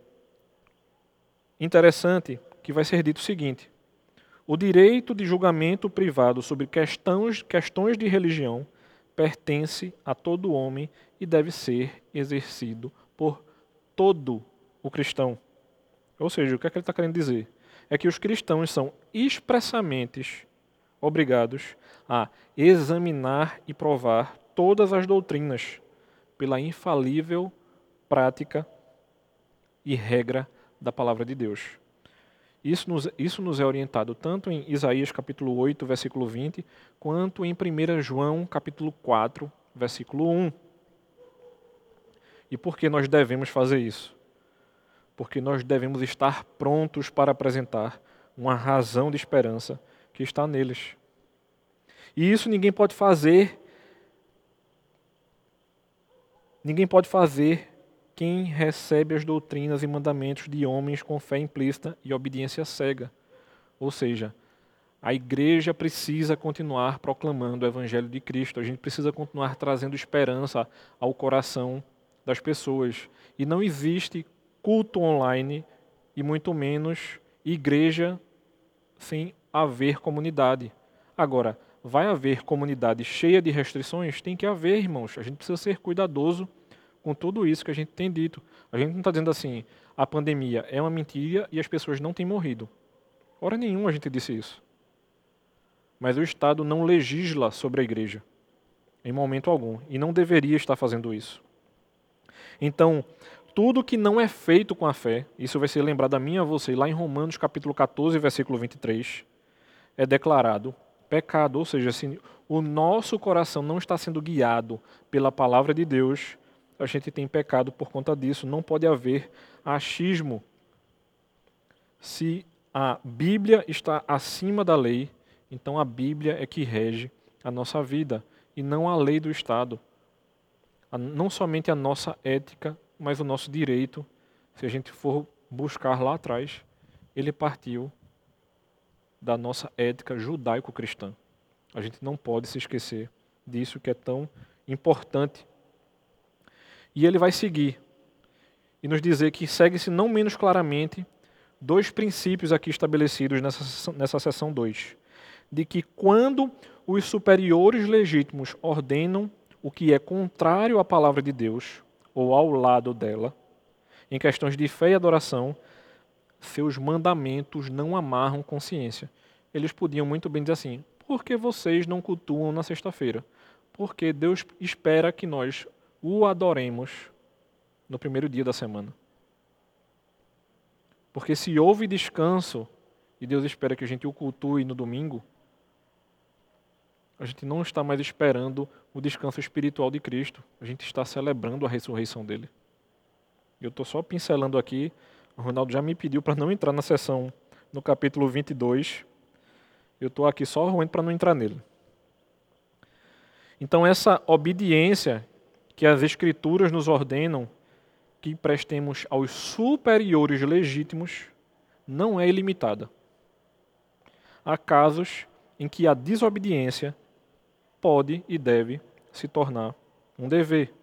interessante que vai ser dito o seguinte: o direito de julgamento privado sobre questões, questões de religião pertence a todo homem e deve ser exercido por todo o cristão. Ou seja, o que, é que ele está querendo dizer? É que os cristãos são expressamente obrigados a examinar e provar todas as doutrinas pela infalível prática e regra da palavra de Deus. Isso nos, isso nos é orientado tanto em Isaías capítulo 8, versículo 20, quanto em 1 João capítulo 4, versículo 1. E por que nós devemos fazer isso? Porque nós devemos estar prontos para apresentar uma razão de esperança que está neles. E isso ninguém pode fazer. Ninguém pode fazer quem recebe as doutrinas e mandamentos de homens com fé implícita e obediência cega. Ou seja, a igreja precisa continuar proclamando o evangelho de Cristo, a gente precisa continuar trazendo esperança ao coração das pessoas. E não existe culto online e muito menos igreja sem haver comunidade. Agora, vai haver comunidade cheia de restrições? Tem que haver, irmãos. A gente precisa ser cuidadoso com tudo isso que a gente tem dito. A gente não está dizendo assim, a pandemia é uma mentira e as pessoas não têm morrido. Hora nenhuma a gente disse isso. Mas o Estado não legisla sobre a igreja, em momento algum, e não deveria estar fazendo isso. Então, tudo que não é feito com a fé, isso vai ser lembrado a mim e a você lá em Romanos capítulo 14, versículo 23, é declarado pecado, ou seja, se o nosso coração não está sendo guiado pela palavra de Deus, a gente tem pecado por conta disso. Não pode haver achismo. Se a Bíblia está acima da lei, então a Bíblia é que rege a nossa vida e não a lei do Estado. Não somente a nossa ética, mas o nosso direito, se a gente for buscar lá atrás, ele partiu da nossa ética judaico-cristã. A gente não pode se esquecer disso que é tão importante. E ele vai seguir e nos dizer que segue-se não menos claramente dois princípios aqui estabelecidos nessa, nessa seção 2. De que quando os superiores legítimos ordenam o que é contrário à palavra de Deus, ou ao lado dela, em questões de fé e adoração, seus mandamentos não amarram consciência. Eles podiam muito bem dizer assim: por que vocês não cultuam na sexta-feira? Porque Deus espera que nós o adoremos no primeiro dia da semana. Porque se houve descanso e Deus espera que a gente o cultue no domingo, a gente não está mais esperando o descanso espiritual de Cristo, a gente está celebrando a ressurreição dele. Eu estou só pincelando aqui, o Ronaldo já me pediu para não entrar na sessão no capítulo 22, eu estou aqui só ruim para não entrar nele. Então, essa obediência que as Escrituras nos ordenam que prestemos aos superiores legítimos não é ilimitada. Há casos em que a desobediência pode e deve se tornar um dever.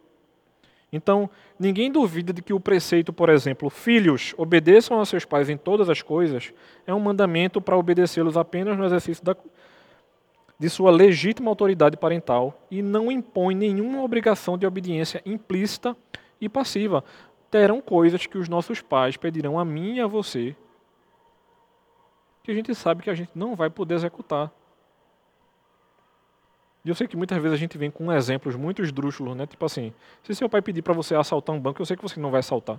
Então, ninguém duvida de que o preceito, por exemplo, filhos, obedeçam a seus pais em todas as coisas, é um mandamento para obedecê-los apenas no exercício da, de sua legítima autoridade parental e não impõe nenhuma obrigação de obediência implícita e passiva. Terão coisas que os nossos pais pedirão a mim e a você que a gente sabe que a gente não vai poder executar. E eu sei que muitas vezes a gente vem com exemplos muito esdrúxulos, né? Tipo assim, se seu pai pedir para você assaltar um banco, eu sei que você não vai assaltar.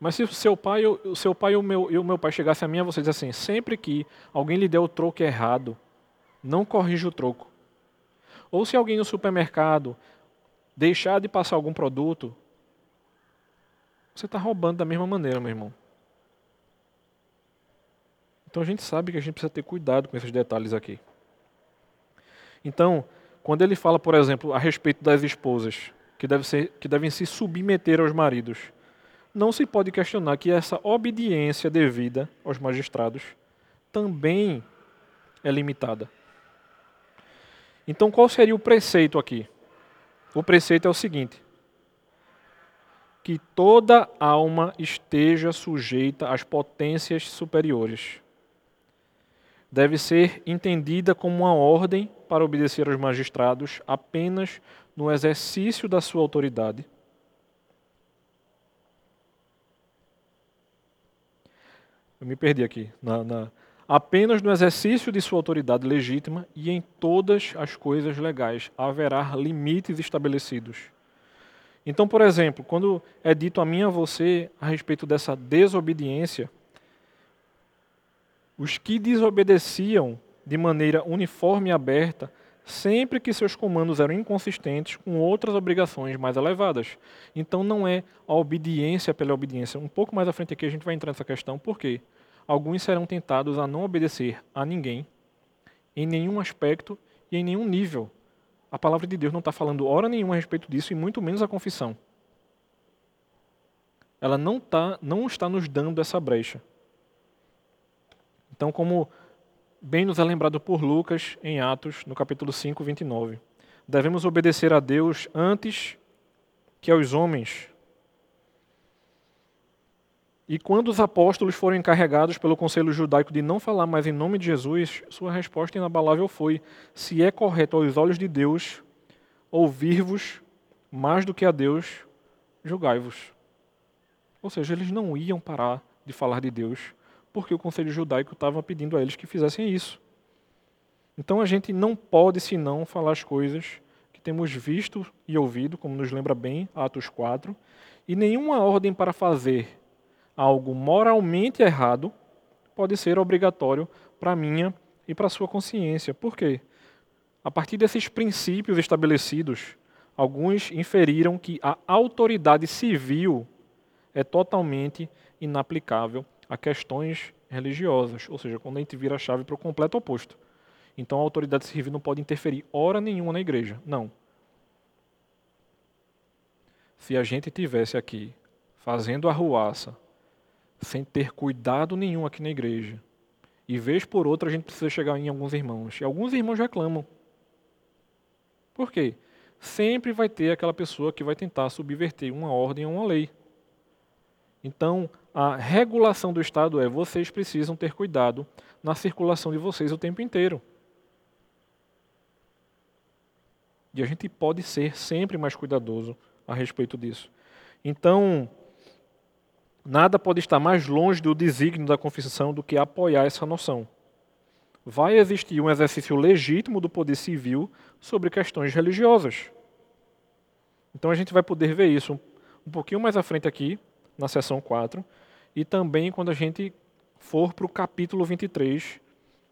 Mas se o seu pai, o seu pai e o meu, e o meu pai chegassem a mim você diz assim, sempre que alguém lhe der o troco errado, não corrija o troco. Ou se alguém no supermercado deixar de passar algum produto, você está roubando da mesma maneira, meu irmão. Então a gente sabe que a gente precisa ter cuidado com esses detalhes aqui. Então, quando ele fala, por exemplo, a respeito das esposas que, deve ser, que devem se submeter aos maridos, não se pode questionar que essa obediência devida aos magistrados também é limitada. Então, qual seria o preceito aqui? O preceito é o seguinte: que toda alma esteja sujeita às potências superiores deve ser entendida como uma ordem para obedecer aos magistrados apenas no exercício da sua autoridade. Eu me perdi aqui. Na, na, apenas no exercício de sua autoridade legítima e em todas as coisas legais haverá limites estabelecidos. Então, por exemplo, quando é dito a mim e a você a respeito dessa desobediência, os que desobedeciam de maneira uniforme e aberta, sempre que seus comandos eram inconsistentes com outras obrigações mais elevadas. Então não é a obediência pela obediência. Um pouco mais à frente aqui a gente vai entrar nessa questão, porque alguns serão tentados a não obedecer a ninguém, em nenhum aspecto e em nenhum nível. A palavra de Deus não está falando hora nenhuma a respeito disso, e muito menos a confissão. Ela não, tá, não está nos dando essa brecha. Então, como bem nos é lembrado por Lucas em Atos, no capítulo 5, 29, devemos obedecer a Deus antes que aos homens. E quando os apóstolos foram encarregados pelo conselho judaico de não falar mais em nome de Jesus, sua resposta inabalável foi: se é correto aos olhos de Deus ouvir-vos mais do que a Deus, julgai-vos. Ou seja, eles não iam parar de falar de Deus porque o conselho judaico estava pedindo a eles que fizessem isso. Então a gente não pode senão falar as coisas que temos visto e ouvido, como nos lembra bem Atos 4, e nenhuma ordem para fazer algo moralmente errado pode ser obrigatório para a minha e para a sua consciência. Por quê? A partir desses princípios estabelecidos, alguns inferiram que a autoridade civil é totalmente inaplicável a questões religiosas, ou seja, quando a gente vira a chave para o completo oposto. Então a autoridade civil não pode interferir hora nenhuma na igreja. Não. Se a gente tivesse aqui fazendo arruaça, sem ter cuidado nenhum aqui na igreja, e vez por outra a gente precisa chegar em alguns irmãos, e alguns irmãos reclamam. Por quê? Sempre vai ter aquela pessoa que vai tentar subverter uma ordem ou uma lei. Então, a regulação do Estado é: vocês precisam ter cuidado na circulação de vocês o tempo inteiro. E a gente pode ser sempre mais cuidadoso a respeito disso. Então, nada pode estar mais longe do desígnio da confissão do que apoiar essa noção. Vai existir um exercício legítimo do poder civil sobre questões religiosas. Então a gente vai poder ver isso um pouquinho mais à frente aqui, na seção 4, e também quando a gente for para o capítulo 23,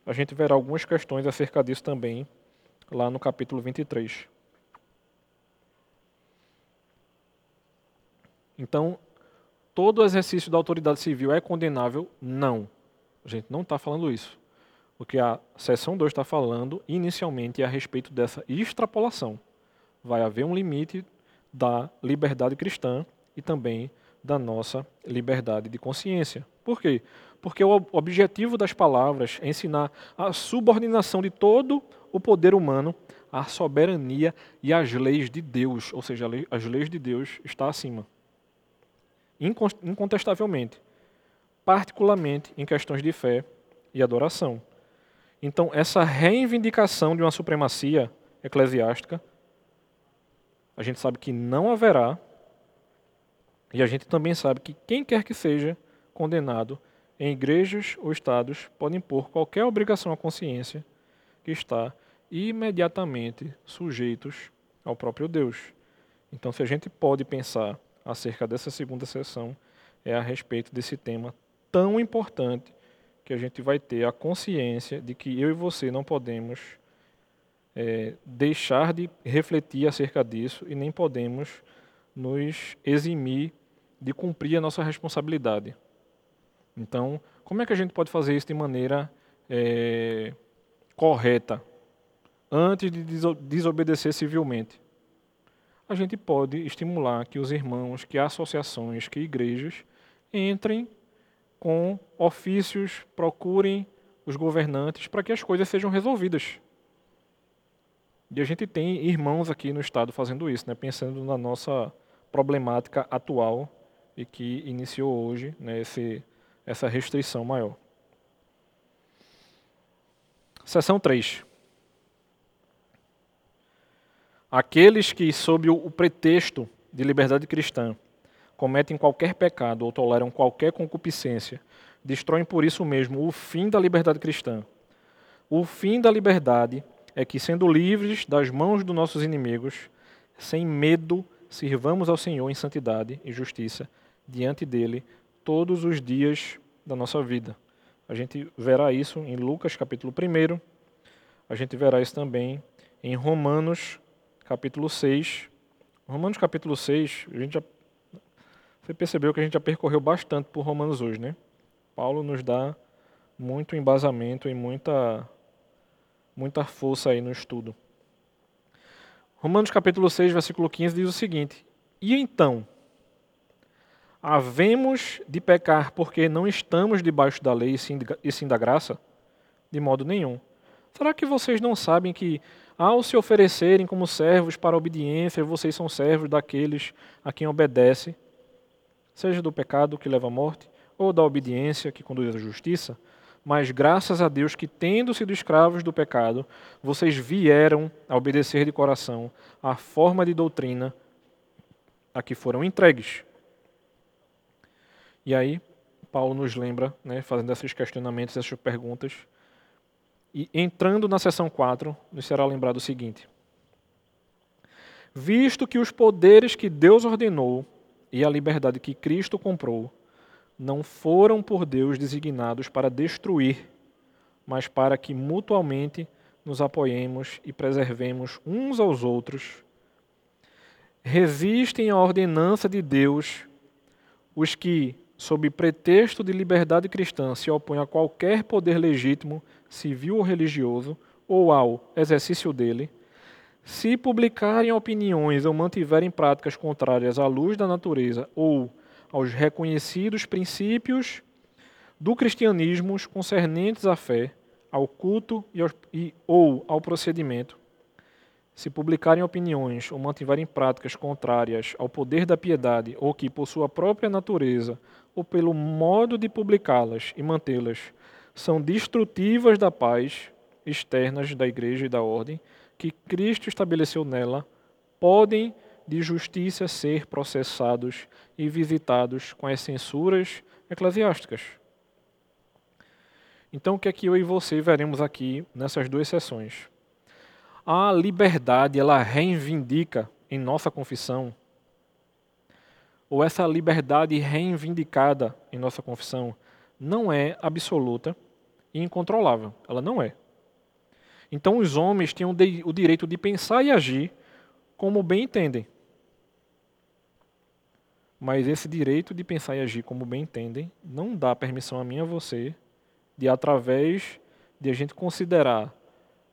a gente verá algumas questões acerca disso também, lá no capítulo 23. Então, todo exercício da autoridade civil é condenável? Não. A gente não está falando isso. O que a seção 2 está falando, inicialmente, é a respeito dessa extrapolação. Vai haver um limite da liberdade cristã e também da nossa liberdade de consciência. Por quê? Porque o objetivo das palavras é ensinar a subordinação de todo o poder humano à soberania e às leis de Deus, ou seja, as leis de Deus está acima incontestavelmente, particularmente em questões de fé e adoração. Então, essa reivindicação de uma supremacia eclesiástica, a gente sabe que não haverá, e a gente também sabe que quem quer que seja condenado em igrejas ou estados pode impor qualquer obrigação à consciência que está imediatamente sujeitos ao próprio Deus. Então, se a gente pode pensar acerca dessa segunda sessão é a respeito desse tema tão importante que a gente vai ter a consciência de que eu e você não podemos é, deixar de refletir acerca disso e nem podemos nos eximir de cumprir a nossa responsabilidade. Então, como é que a gente pode fazer isso de maneira é, correta antes de desobedecer civilmente? a gente pode estimular que os irmãos, que associações, que igrejas entrem com ofícios, procurem os governantes para que as coisas sejam resolvidas. E a gente tem irmãos aqui no Estado fazendo isso, né, pensando na nossa problemática atual e que iniciou hoje né, esse, essa restrição maior. Seção 3. Aqueles que, sob o pretexto de liberdade cristã, cometem qualquer pecado ou toleram qualquer concupiscência, destroem por isso mesmo o fim da liberdade cristã. O fim da liberdade é que, sendo livres das mãos dos nossos inimigos, sem medo, sirvamos ao Senhor em santidade e justiça diante dele todos os dias da nossa vida. A gente verá isso em Lucas capítulo 1, a gente verá isso também em Romanos capítulo 6. Romanos capítulo 6, a gente já, você percebeu que a gente já percorreu bastante por Romanos hoje, né? Paulo nos dá muito embasamento e muita, muita força aí no estudo. Romanos capítulo 6, versículo 15 diz o seguinte: E então, havemos de pecar porque não estamos debaixo da lei e sim da graça? De modo nenhum. Será que vocês não sabem que ao se oferecerem como servos para a obediência, vocês são servos daqueles a quem obedece, seja do pecado que leva à morte, ou da obediência que conduz à justiça, mas graças a Deus que, tendo sido escravos do pecado, vocês vieram a obedecer de coração à forma de doutrina a que foram entregues. E aí, Paulo nos lembra, né, fazendo esses questionamentos, essas perguntas, e entrando na seção 4, nos será lembrado o seguinte: Visto que os poderes que Deus ordenou e a liberdade que Cristo comprou não foram por Deus designados para destruir, mas para que mutualmente nos apoiemos e preservemos uns aos outros. Resistem à ordenança de Deus os que, sob pretexto de liberdade cristã, se opõem a qualquer poder legítimo, civil ou religioso, ou ao exercício dele, se publicarem opiniões ou mantiverem práticas contrárias à luz da natureza ou aos reconhecidos princípios do cristianismo concernentes à fé, ao culto e, ao, e ou ao procedimento, se publicarem opiniões ou mantiverem práticas contrárias ao poder da piedade ou que, por sua própria natureza ou pelo modo de publicá-las e mantê-las, são destrutivas da paz externas da igreja e da ordem, que Cristo estabeleceu nela, podem de justiça ser processados e visitados com as censuras eclesiásticas. Então, o que é que eu e você veremos aqui nessas duas sessões? A liberdade, ela reivindica em nossa confissão, ou essa liberdade reivindicada em nossa confissão, não é absoluta e incontrolável. Ela não é. Então, os homens têm o direito de pensar e agir como bem entendem. Mas esse direito de pensar e agir como bem entendem não dá permissão a mim e a você de, através de a gente considerar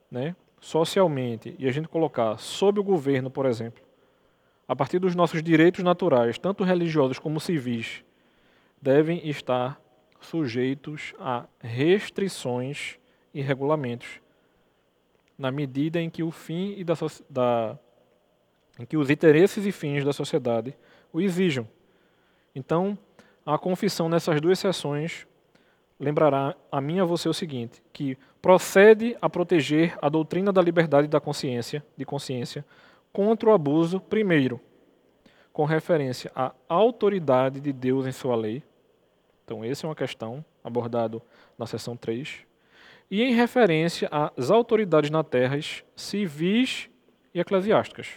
né, socialmente e a gente colocar sob o governo, por exemplo, a partir dos nossos direitos naturais, tanto religiosos como civis, devem estar sujeitos a restrições e regulamentos na medida em que o fim e da, da em que os interesses e fins da sociedade o exijam. Então, a confissão nessas duas sessões lembrará a mim e a você o seguinte, que procede a proteger a doutrina da liberdade da consciência, de consciência, contra o abuso, primeiro, com referência à autoridade de Deus em sua lei. Então, essa é uma questão abordada na seção 3 e em referência às autoridades na terra civis e eclesiásticas.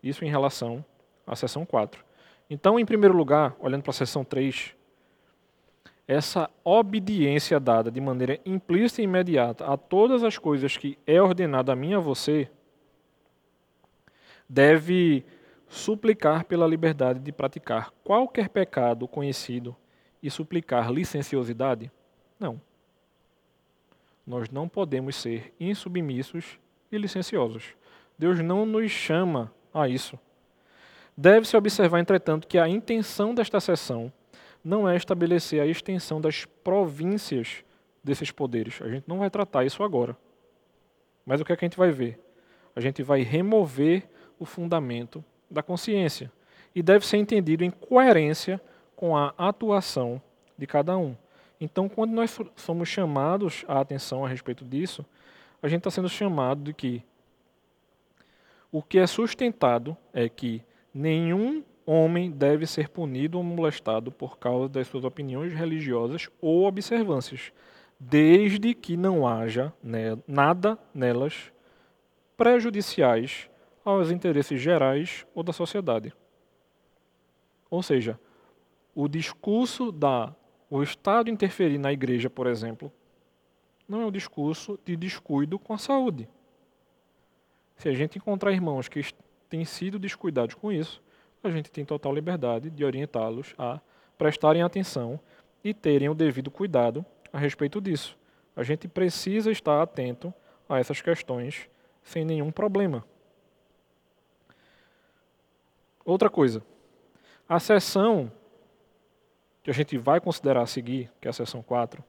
Isso em relação à seção 4. Então, em primeiro lugar, olhando para a seção 3, essa obediência dada de maneira implícita e imediata a todas as coisas que é ordenada a mim e a você, deve suplicar pela liberdade de praticar qualquer pecado conhecido e suplicar licenciosidade? Não. Nós não podemos ser insubmissos e licenciosos. Deus não nos chama a isso. Deve-se observar, entretanto, que a intenção desta sessão não é estabelecer a extensão das províncias desses poderes. A gente não vai tratar isso agora. Mas o que, é que a gente vai ver? A gente vai remover o fundamento da consciência. E deve ser entendido em coerência com a atuação de cada um. Então, quando nós somos chamados a atenção a respeito disso, a gente está sendo chamado de que o que é sustentado é que nenhum homem deve ser punido ou molestado por causa das suas opiniões religiosas ou observâncias, desde que não haja nada nelas prejudiciais aos interesses gerais ou da sociedade. Ou seja, o discurso da o Estado interferir na igreja, por exemplo, não é um discurso de descuido com a saúde. Se a gente encontrar irmãos que têm sido descuidados com isso, a gente tem total liberdade de orientá-los a prestarem atenção e terem o devido cuidado a respeito disso. A gente precisa estar atento a essas questões sem nenhum problema. Outra coisa, a sessão que a gente vai considerar a seguir, que é a seção 4,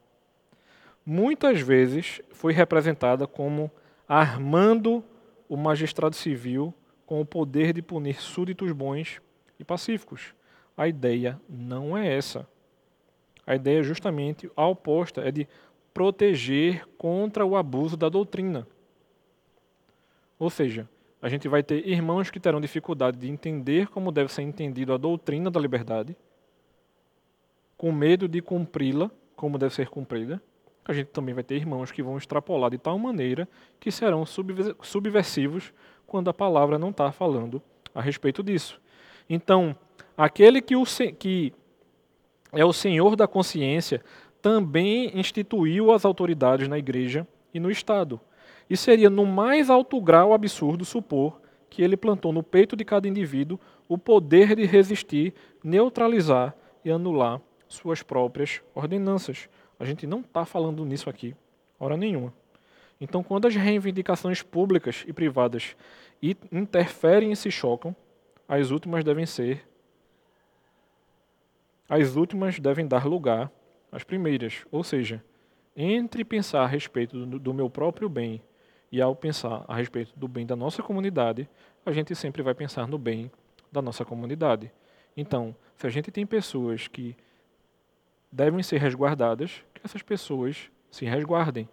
muitas vezes foi representada como armando o magistrado civil com o poder de punir súditos bons e pacíficos. A ideia não é essa. A ideia é justamente a oposta, é de proteger contra o abuso da doutrina. Ou seja, a gente vai ter irmãos que terão dificuldade de entender como deve ser entendido a doutrina da liberdade, com medo de cumpri-la como deve ser cumprida, a gente também vai ter irmãos que vão extrapolar de tal maneira que serão subversivos quando a palavra não está falando a respeito disso. Então, aquele que, o, que é o senhor da consciência também instituiu as autoridades na igreja e no Estado. E seria no mais alto grau absurdo supor que ele plantou no peito de cada indivíduo o poder de resistir, neutralizar e anular suas próprias ordenanças. A gente não está falando nisso aqui, hora nenhuma. Então, quando as reivindicações públicas e privadas interferem e se chocam, as últimas devem ser. As últimas devem dar lugar às primeiras. Ou seja, entre pensar a respeito do, meu próprio bem e ao pensar a respeito do bem da nossa comunidade, a gente sempre vai pensar no bem da nossa comunidade. Então, se a gente tem pessoas que devem ser resguardadas, que essas pessoas se resguardem.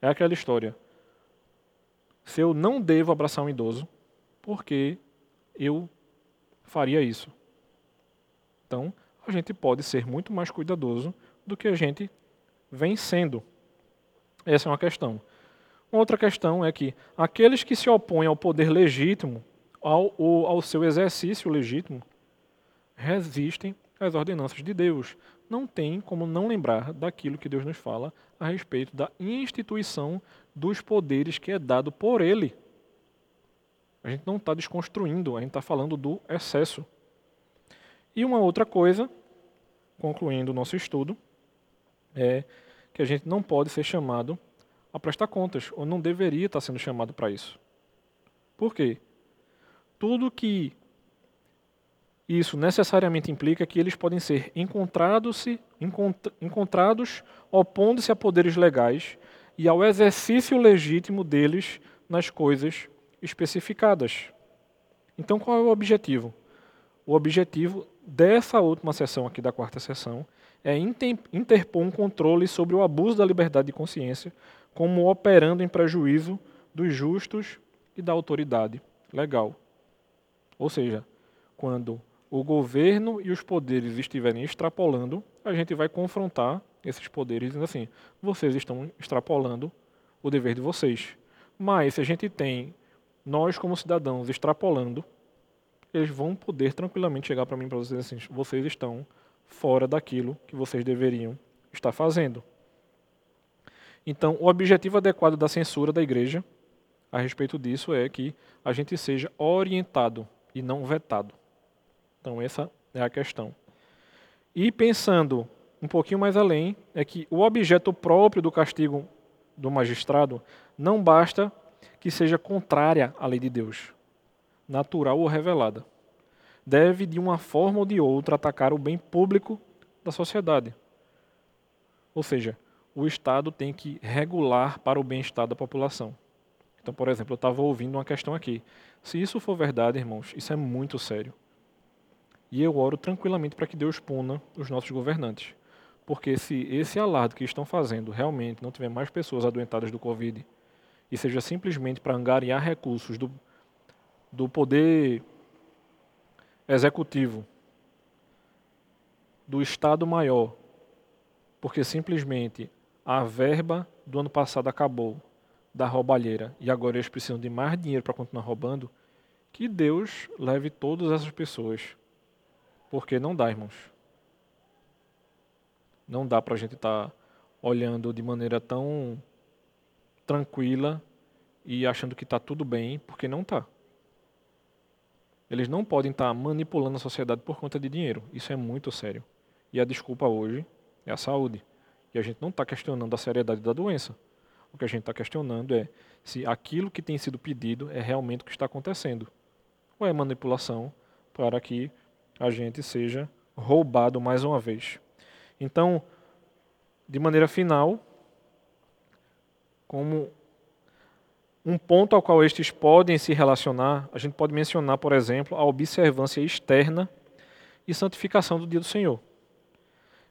É aquela história. Se eu não devo abraçar um idoso, porque eu faria isso? Então, a gente pode ser muito mais cuidadoso do que a gente vem sendo. Essa é uma questão. Outra questão é que aqueles que se opõem ao poder legítimo, ao, ao seu exercício legítimo, resistem às ordenanças de Deus. Não tem como não lembrar daquilo que Deus nos fala a respeito da instituição dos poderes que é dado por Ele. A gente não está desconstruindo, a gente está falando do excesso. E uma outra coisa, concluindo o nosso estudo, é que a gente não pode ser chamado a prestar contas, ou não deveria estar sendo chamado para isso. Por quê? Tudo que isso necessariamente implica que eles podem ser encontrados, encontrados opondo-se a poderes legais e ao exercício legítimo deles nas coisas especificadas. Então, qual é o objetivo? O objetivo dessa última sessão aqui da quarta sessão é interpor um controle sobre o abuso da liberdade de consciência, como operando em prejuízo dos justos e da autoridade legal. Ou seja, quando o governo e os poderes estiverem extrapolando, a gente vai confrontar esses poderes dizendo assim: vocês estão extrapolando o dever de vocês. Mas se a gente tem nós como cidadãos extrapolando, eles vão poder tranquilamente chegar para mim para vocês assim: vocês estão fora daquilo que vocês deveriam estar fazendo. Então, o objetivo adequado da censura da igreja a respeito disso é que a gente seja orientado e não vetado. Então, essa é a questão. E pensando um pouquinho mais além, é que o objeto próprio do castigo do magistrado não basta que seja contrária à lei de Deus, natural ou revelada. Deve, de uma forma ou de outra, atacar o bem público da sociedade. Ou seja, o Estado tem que regular para o bem-estar da população. Então, por exemplo, eu estava ouvindo uma questão aqui. Se isso for verdade, irmãos, isso é muito sério. E eu oro tranquilamente para que Deus puna os nossos governantes. Porque se esse alarde que estão fazendo realmente não tiver mais pessoas adoentadas do Covid e seja simplesmente para angariar recursos do, do poder executivo, do Estado maior, porque simplesmente a verba do ano passado acabou da roubalheira e agora eles precisam de mais dinheiro para continuar roubando, que Deus leve todas essas pessoas porque não dá, irmãos. Não dá para a gente estar tá olhando de maneira tão tranquila e achando que está tudo bem, porque não está. Eles não podem estar tá manipulando a sociedade por conta de dinheiro. Isso é muito sério. E a desculpa hoje é a saúde. E a gente não está questionando a seriedade da doença. O que a gente está questionando é se aquilo que tem sido pedido é realmente o que está acontecendo. Ou é manipulação para que a gente seja roubado mais uma vez. Então, de maneira final, como um ponto ao qual estes podem se relacionar, a gente pode mencionar, por exemplo, a observância externa e santificação do dia do Senhor,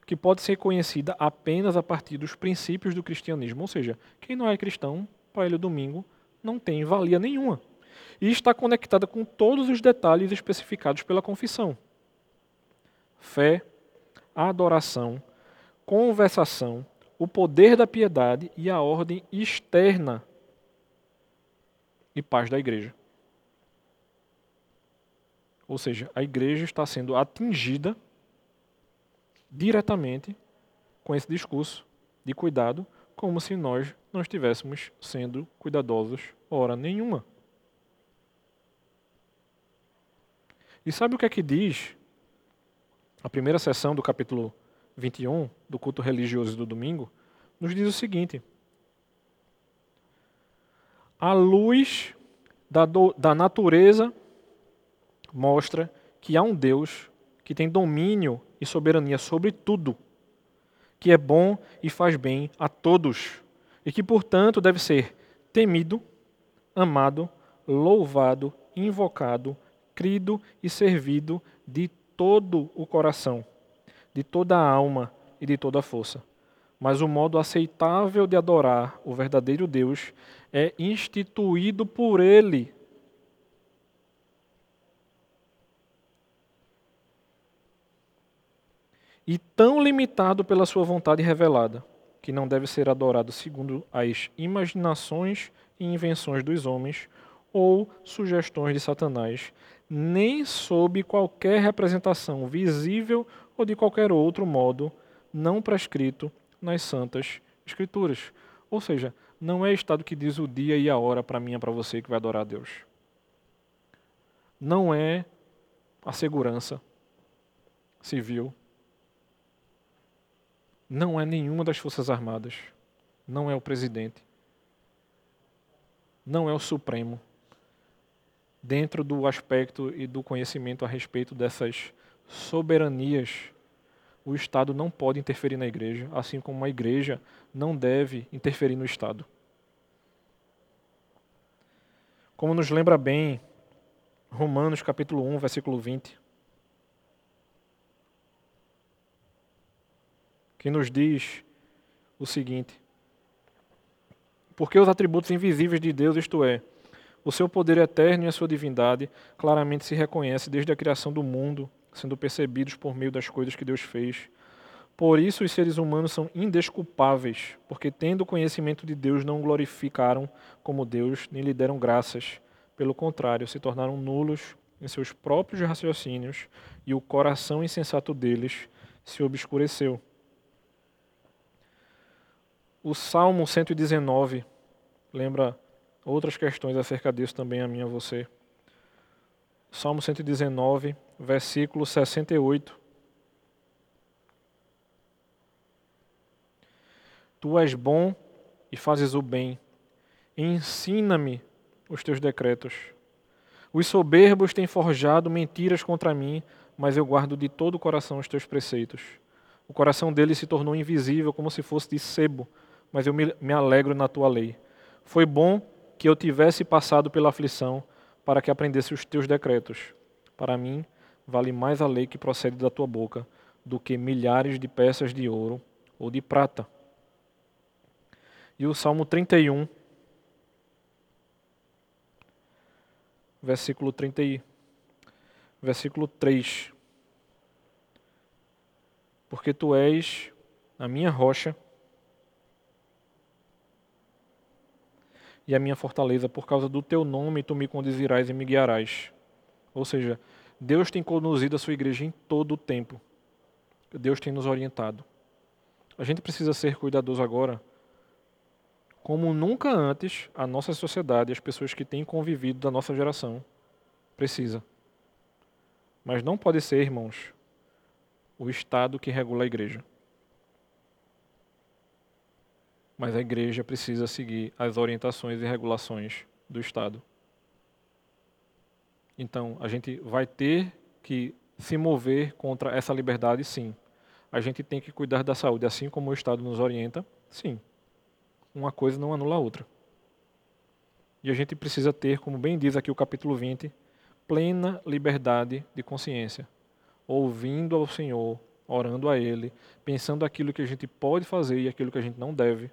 que pode ser conhecida apenas a partir dos princípios do cristianismo. Ou seja, quem não é cristão, para ele o domingo não tem valia nenhuma. E está conectada com todos os detalhes especificados pela confissão fé, adoração, conversação, o poder da piedade e a ordem externa e paz da igreja. Ou seja, a igreja está sendo atingida diretamente com esse discurso de cuidado, como se nós não estivéssemos sendo cuidadosos hora nenhuma. E sabe o que é que diz a primeira sessão do capítulo 21 do culto religioso do domingo? Nos diz o seguinte: A luz da, do, da natureza mostra que há um Deus que tem domínio e soberania sobre tudo, que é bom e faz bem a todos, e que, portanto, deve ser temido, amado, louvado, invocado, crido e servido de todo o coração, de toda a alma e de toda a força. Mas o modo aceitável de adorar o verdadeiro Deus é instituído por Ele. E tão limitado pela sua vontade revelada, que não deve ser adorado segundo as imaginações e invenções dos homens ou sugestões de Satanás, nem sob qualquer representação visível ou de qualquer outro modo não prescrito nas santas escrituras. Ou seja, não é estado que diz o dia e a hora para mim e para você que vai adorar a Deus. Não é a segurança civil. Não é nenhuma das forças armadas. Não é o presidente. Não é o Supremo dentro do aspecto e do conhecimento a respeito dessas soberanias, o Estado não pode interferir na igreja, assim como a igreja não deve interferir no Estado. Como nos lembra bem Romanos capítulo 1, versículo 20, que nos diz o seguinte: Porque os atributos invisíveis de Deus, isto é, o seu poder eterno e a sua divindade claramente se reconhece desde a criação do mundo, sendo percebidos por meio das coisas que Deus fez. Por isso os seres humanos são indesculpáveis, porque tendo conhecimento de Deus não glorificaram como Deus, nem lhe deram graças. Pelo contrário, se tornaram nulos em seus próprios raciocínios, e o coração insensato deles se obscureceu. O Salmo 119 lembra outras questões acerca disso também a mim e a você. Salmo 119, versículo 68. Tu és bom e fazes o bem. Ensina-me os teus decretos. Os soberbos têm forjado mentiras contra mim, mas eu guardo de todo o coração os teus preceitos. O coração deles se tornou invisível, como se fosse de sebo, mas eu me, alegro na tua lei. Foi bom que eu tivesse passado pela aflição para que aprendesse os teus decretos. Para mim, vale mais a lei que procede da tua boca do que milhares de peças de ouro ou de prata. E o Salmo 31, versículo 30, versículo 3. Porque tu és a minha rocha e a minha fortaleza, por causa do teu nome tu me conduzirás e me guiarás. Ou seja, Deus tem conduzido a sua igreja em todo o tempo. Deus tem nos orientado. A gente precisa ser cuidadoso agora, como nunca antes a nossa sociedade, as pessoas que têm convivido da nossa geração, precisa. Mas não pode ser, irmãos, o Estado que regula a igreja. Mas a igreja precisa seguir as orientações e regulações do Estado. Então, a gente vai ter que se mover contra essa liberdade, sim. A gente tem que cuidar da saúde, assim como o Estado nos orienta, sim. Uma coisa não anula a outra. E a gente precisa ter, como bem diz aqui o capítulo 20, plena liberdade de consciência, ouvindo ao Senhor, orando a Ele, pensando aquilo que a gente pode fazer e aquilo que a gente não deve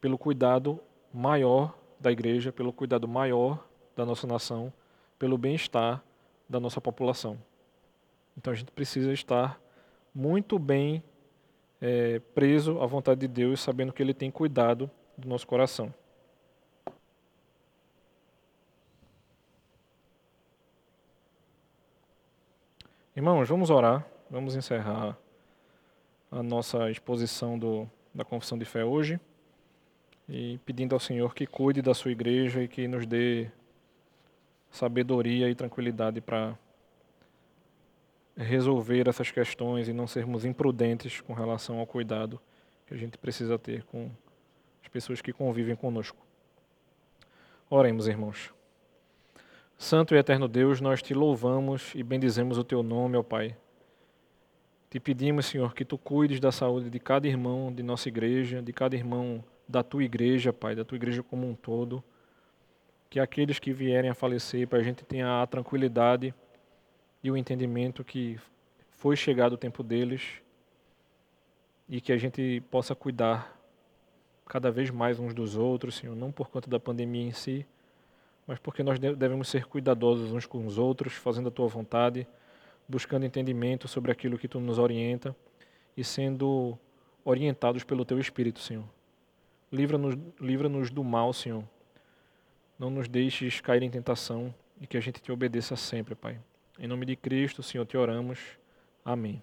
pelo cuidado maior da igreja, pelo cuidado maior da nossa nação, pelo bem-estar da nossa população. Então a gente precisa estar muito bem é, preso à vontade de Deus, sabendo que Ele tem cuidado do nosso coração. Irmãos, vamos orar, vamos encerrar a nossa exposição do, da confissão de fé hoje e pedindo ao Senhor que cuide da sua igreja e que nos dê sabedoria e tranquilidade para resolver essas questões e não sermos imprudentes com relação ao cuidado que a gente precisa ter com as pessoas que convivem conosco. Oremos, irmãos. Santo e eterno Deus, nós te louvamos e bendizemos o teu nome, ó Pai. Te pedimos, Senhor, que tu cuides da saúde de cada irmão de nossa igreja, de cada irmão da tua igreja, Pai, da tua igreja como um todo. Que aqueles que vierem a falecer, para a gente tenha a tranquilidade e o entendimento que foi chegado o tempo deles e que a gente possa cuidar cada vez mais uns dos outros, Senhor, não por conta da pandemia em si, mas porque nós devemos ser cuidadosos uns com os outros, fazendo a tua vontade, buscando entendimento sobre aquilo que tu nos orienta e sendo orientados pelo teu Espírito, Senhor. Livra-nos livra -nos do mal, Senhor. Não nos deixes cair em tentação e que a gente te obedeça sempre, Pai. Em nome de Cristo, Senhor, te oramos. Amém.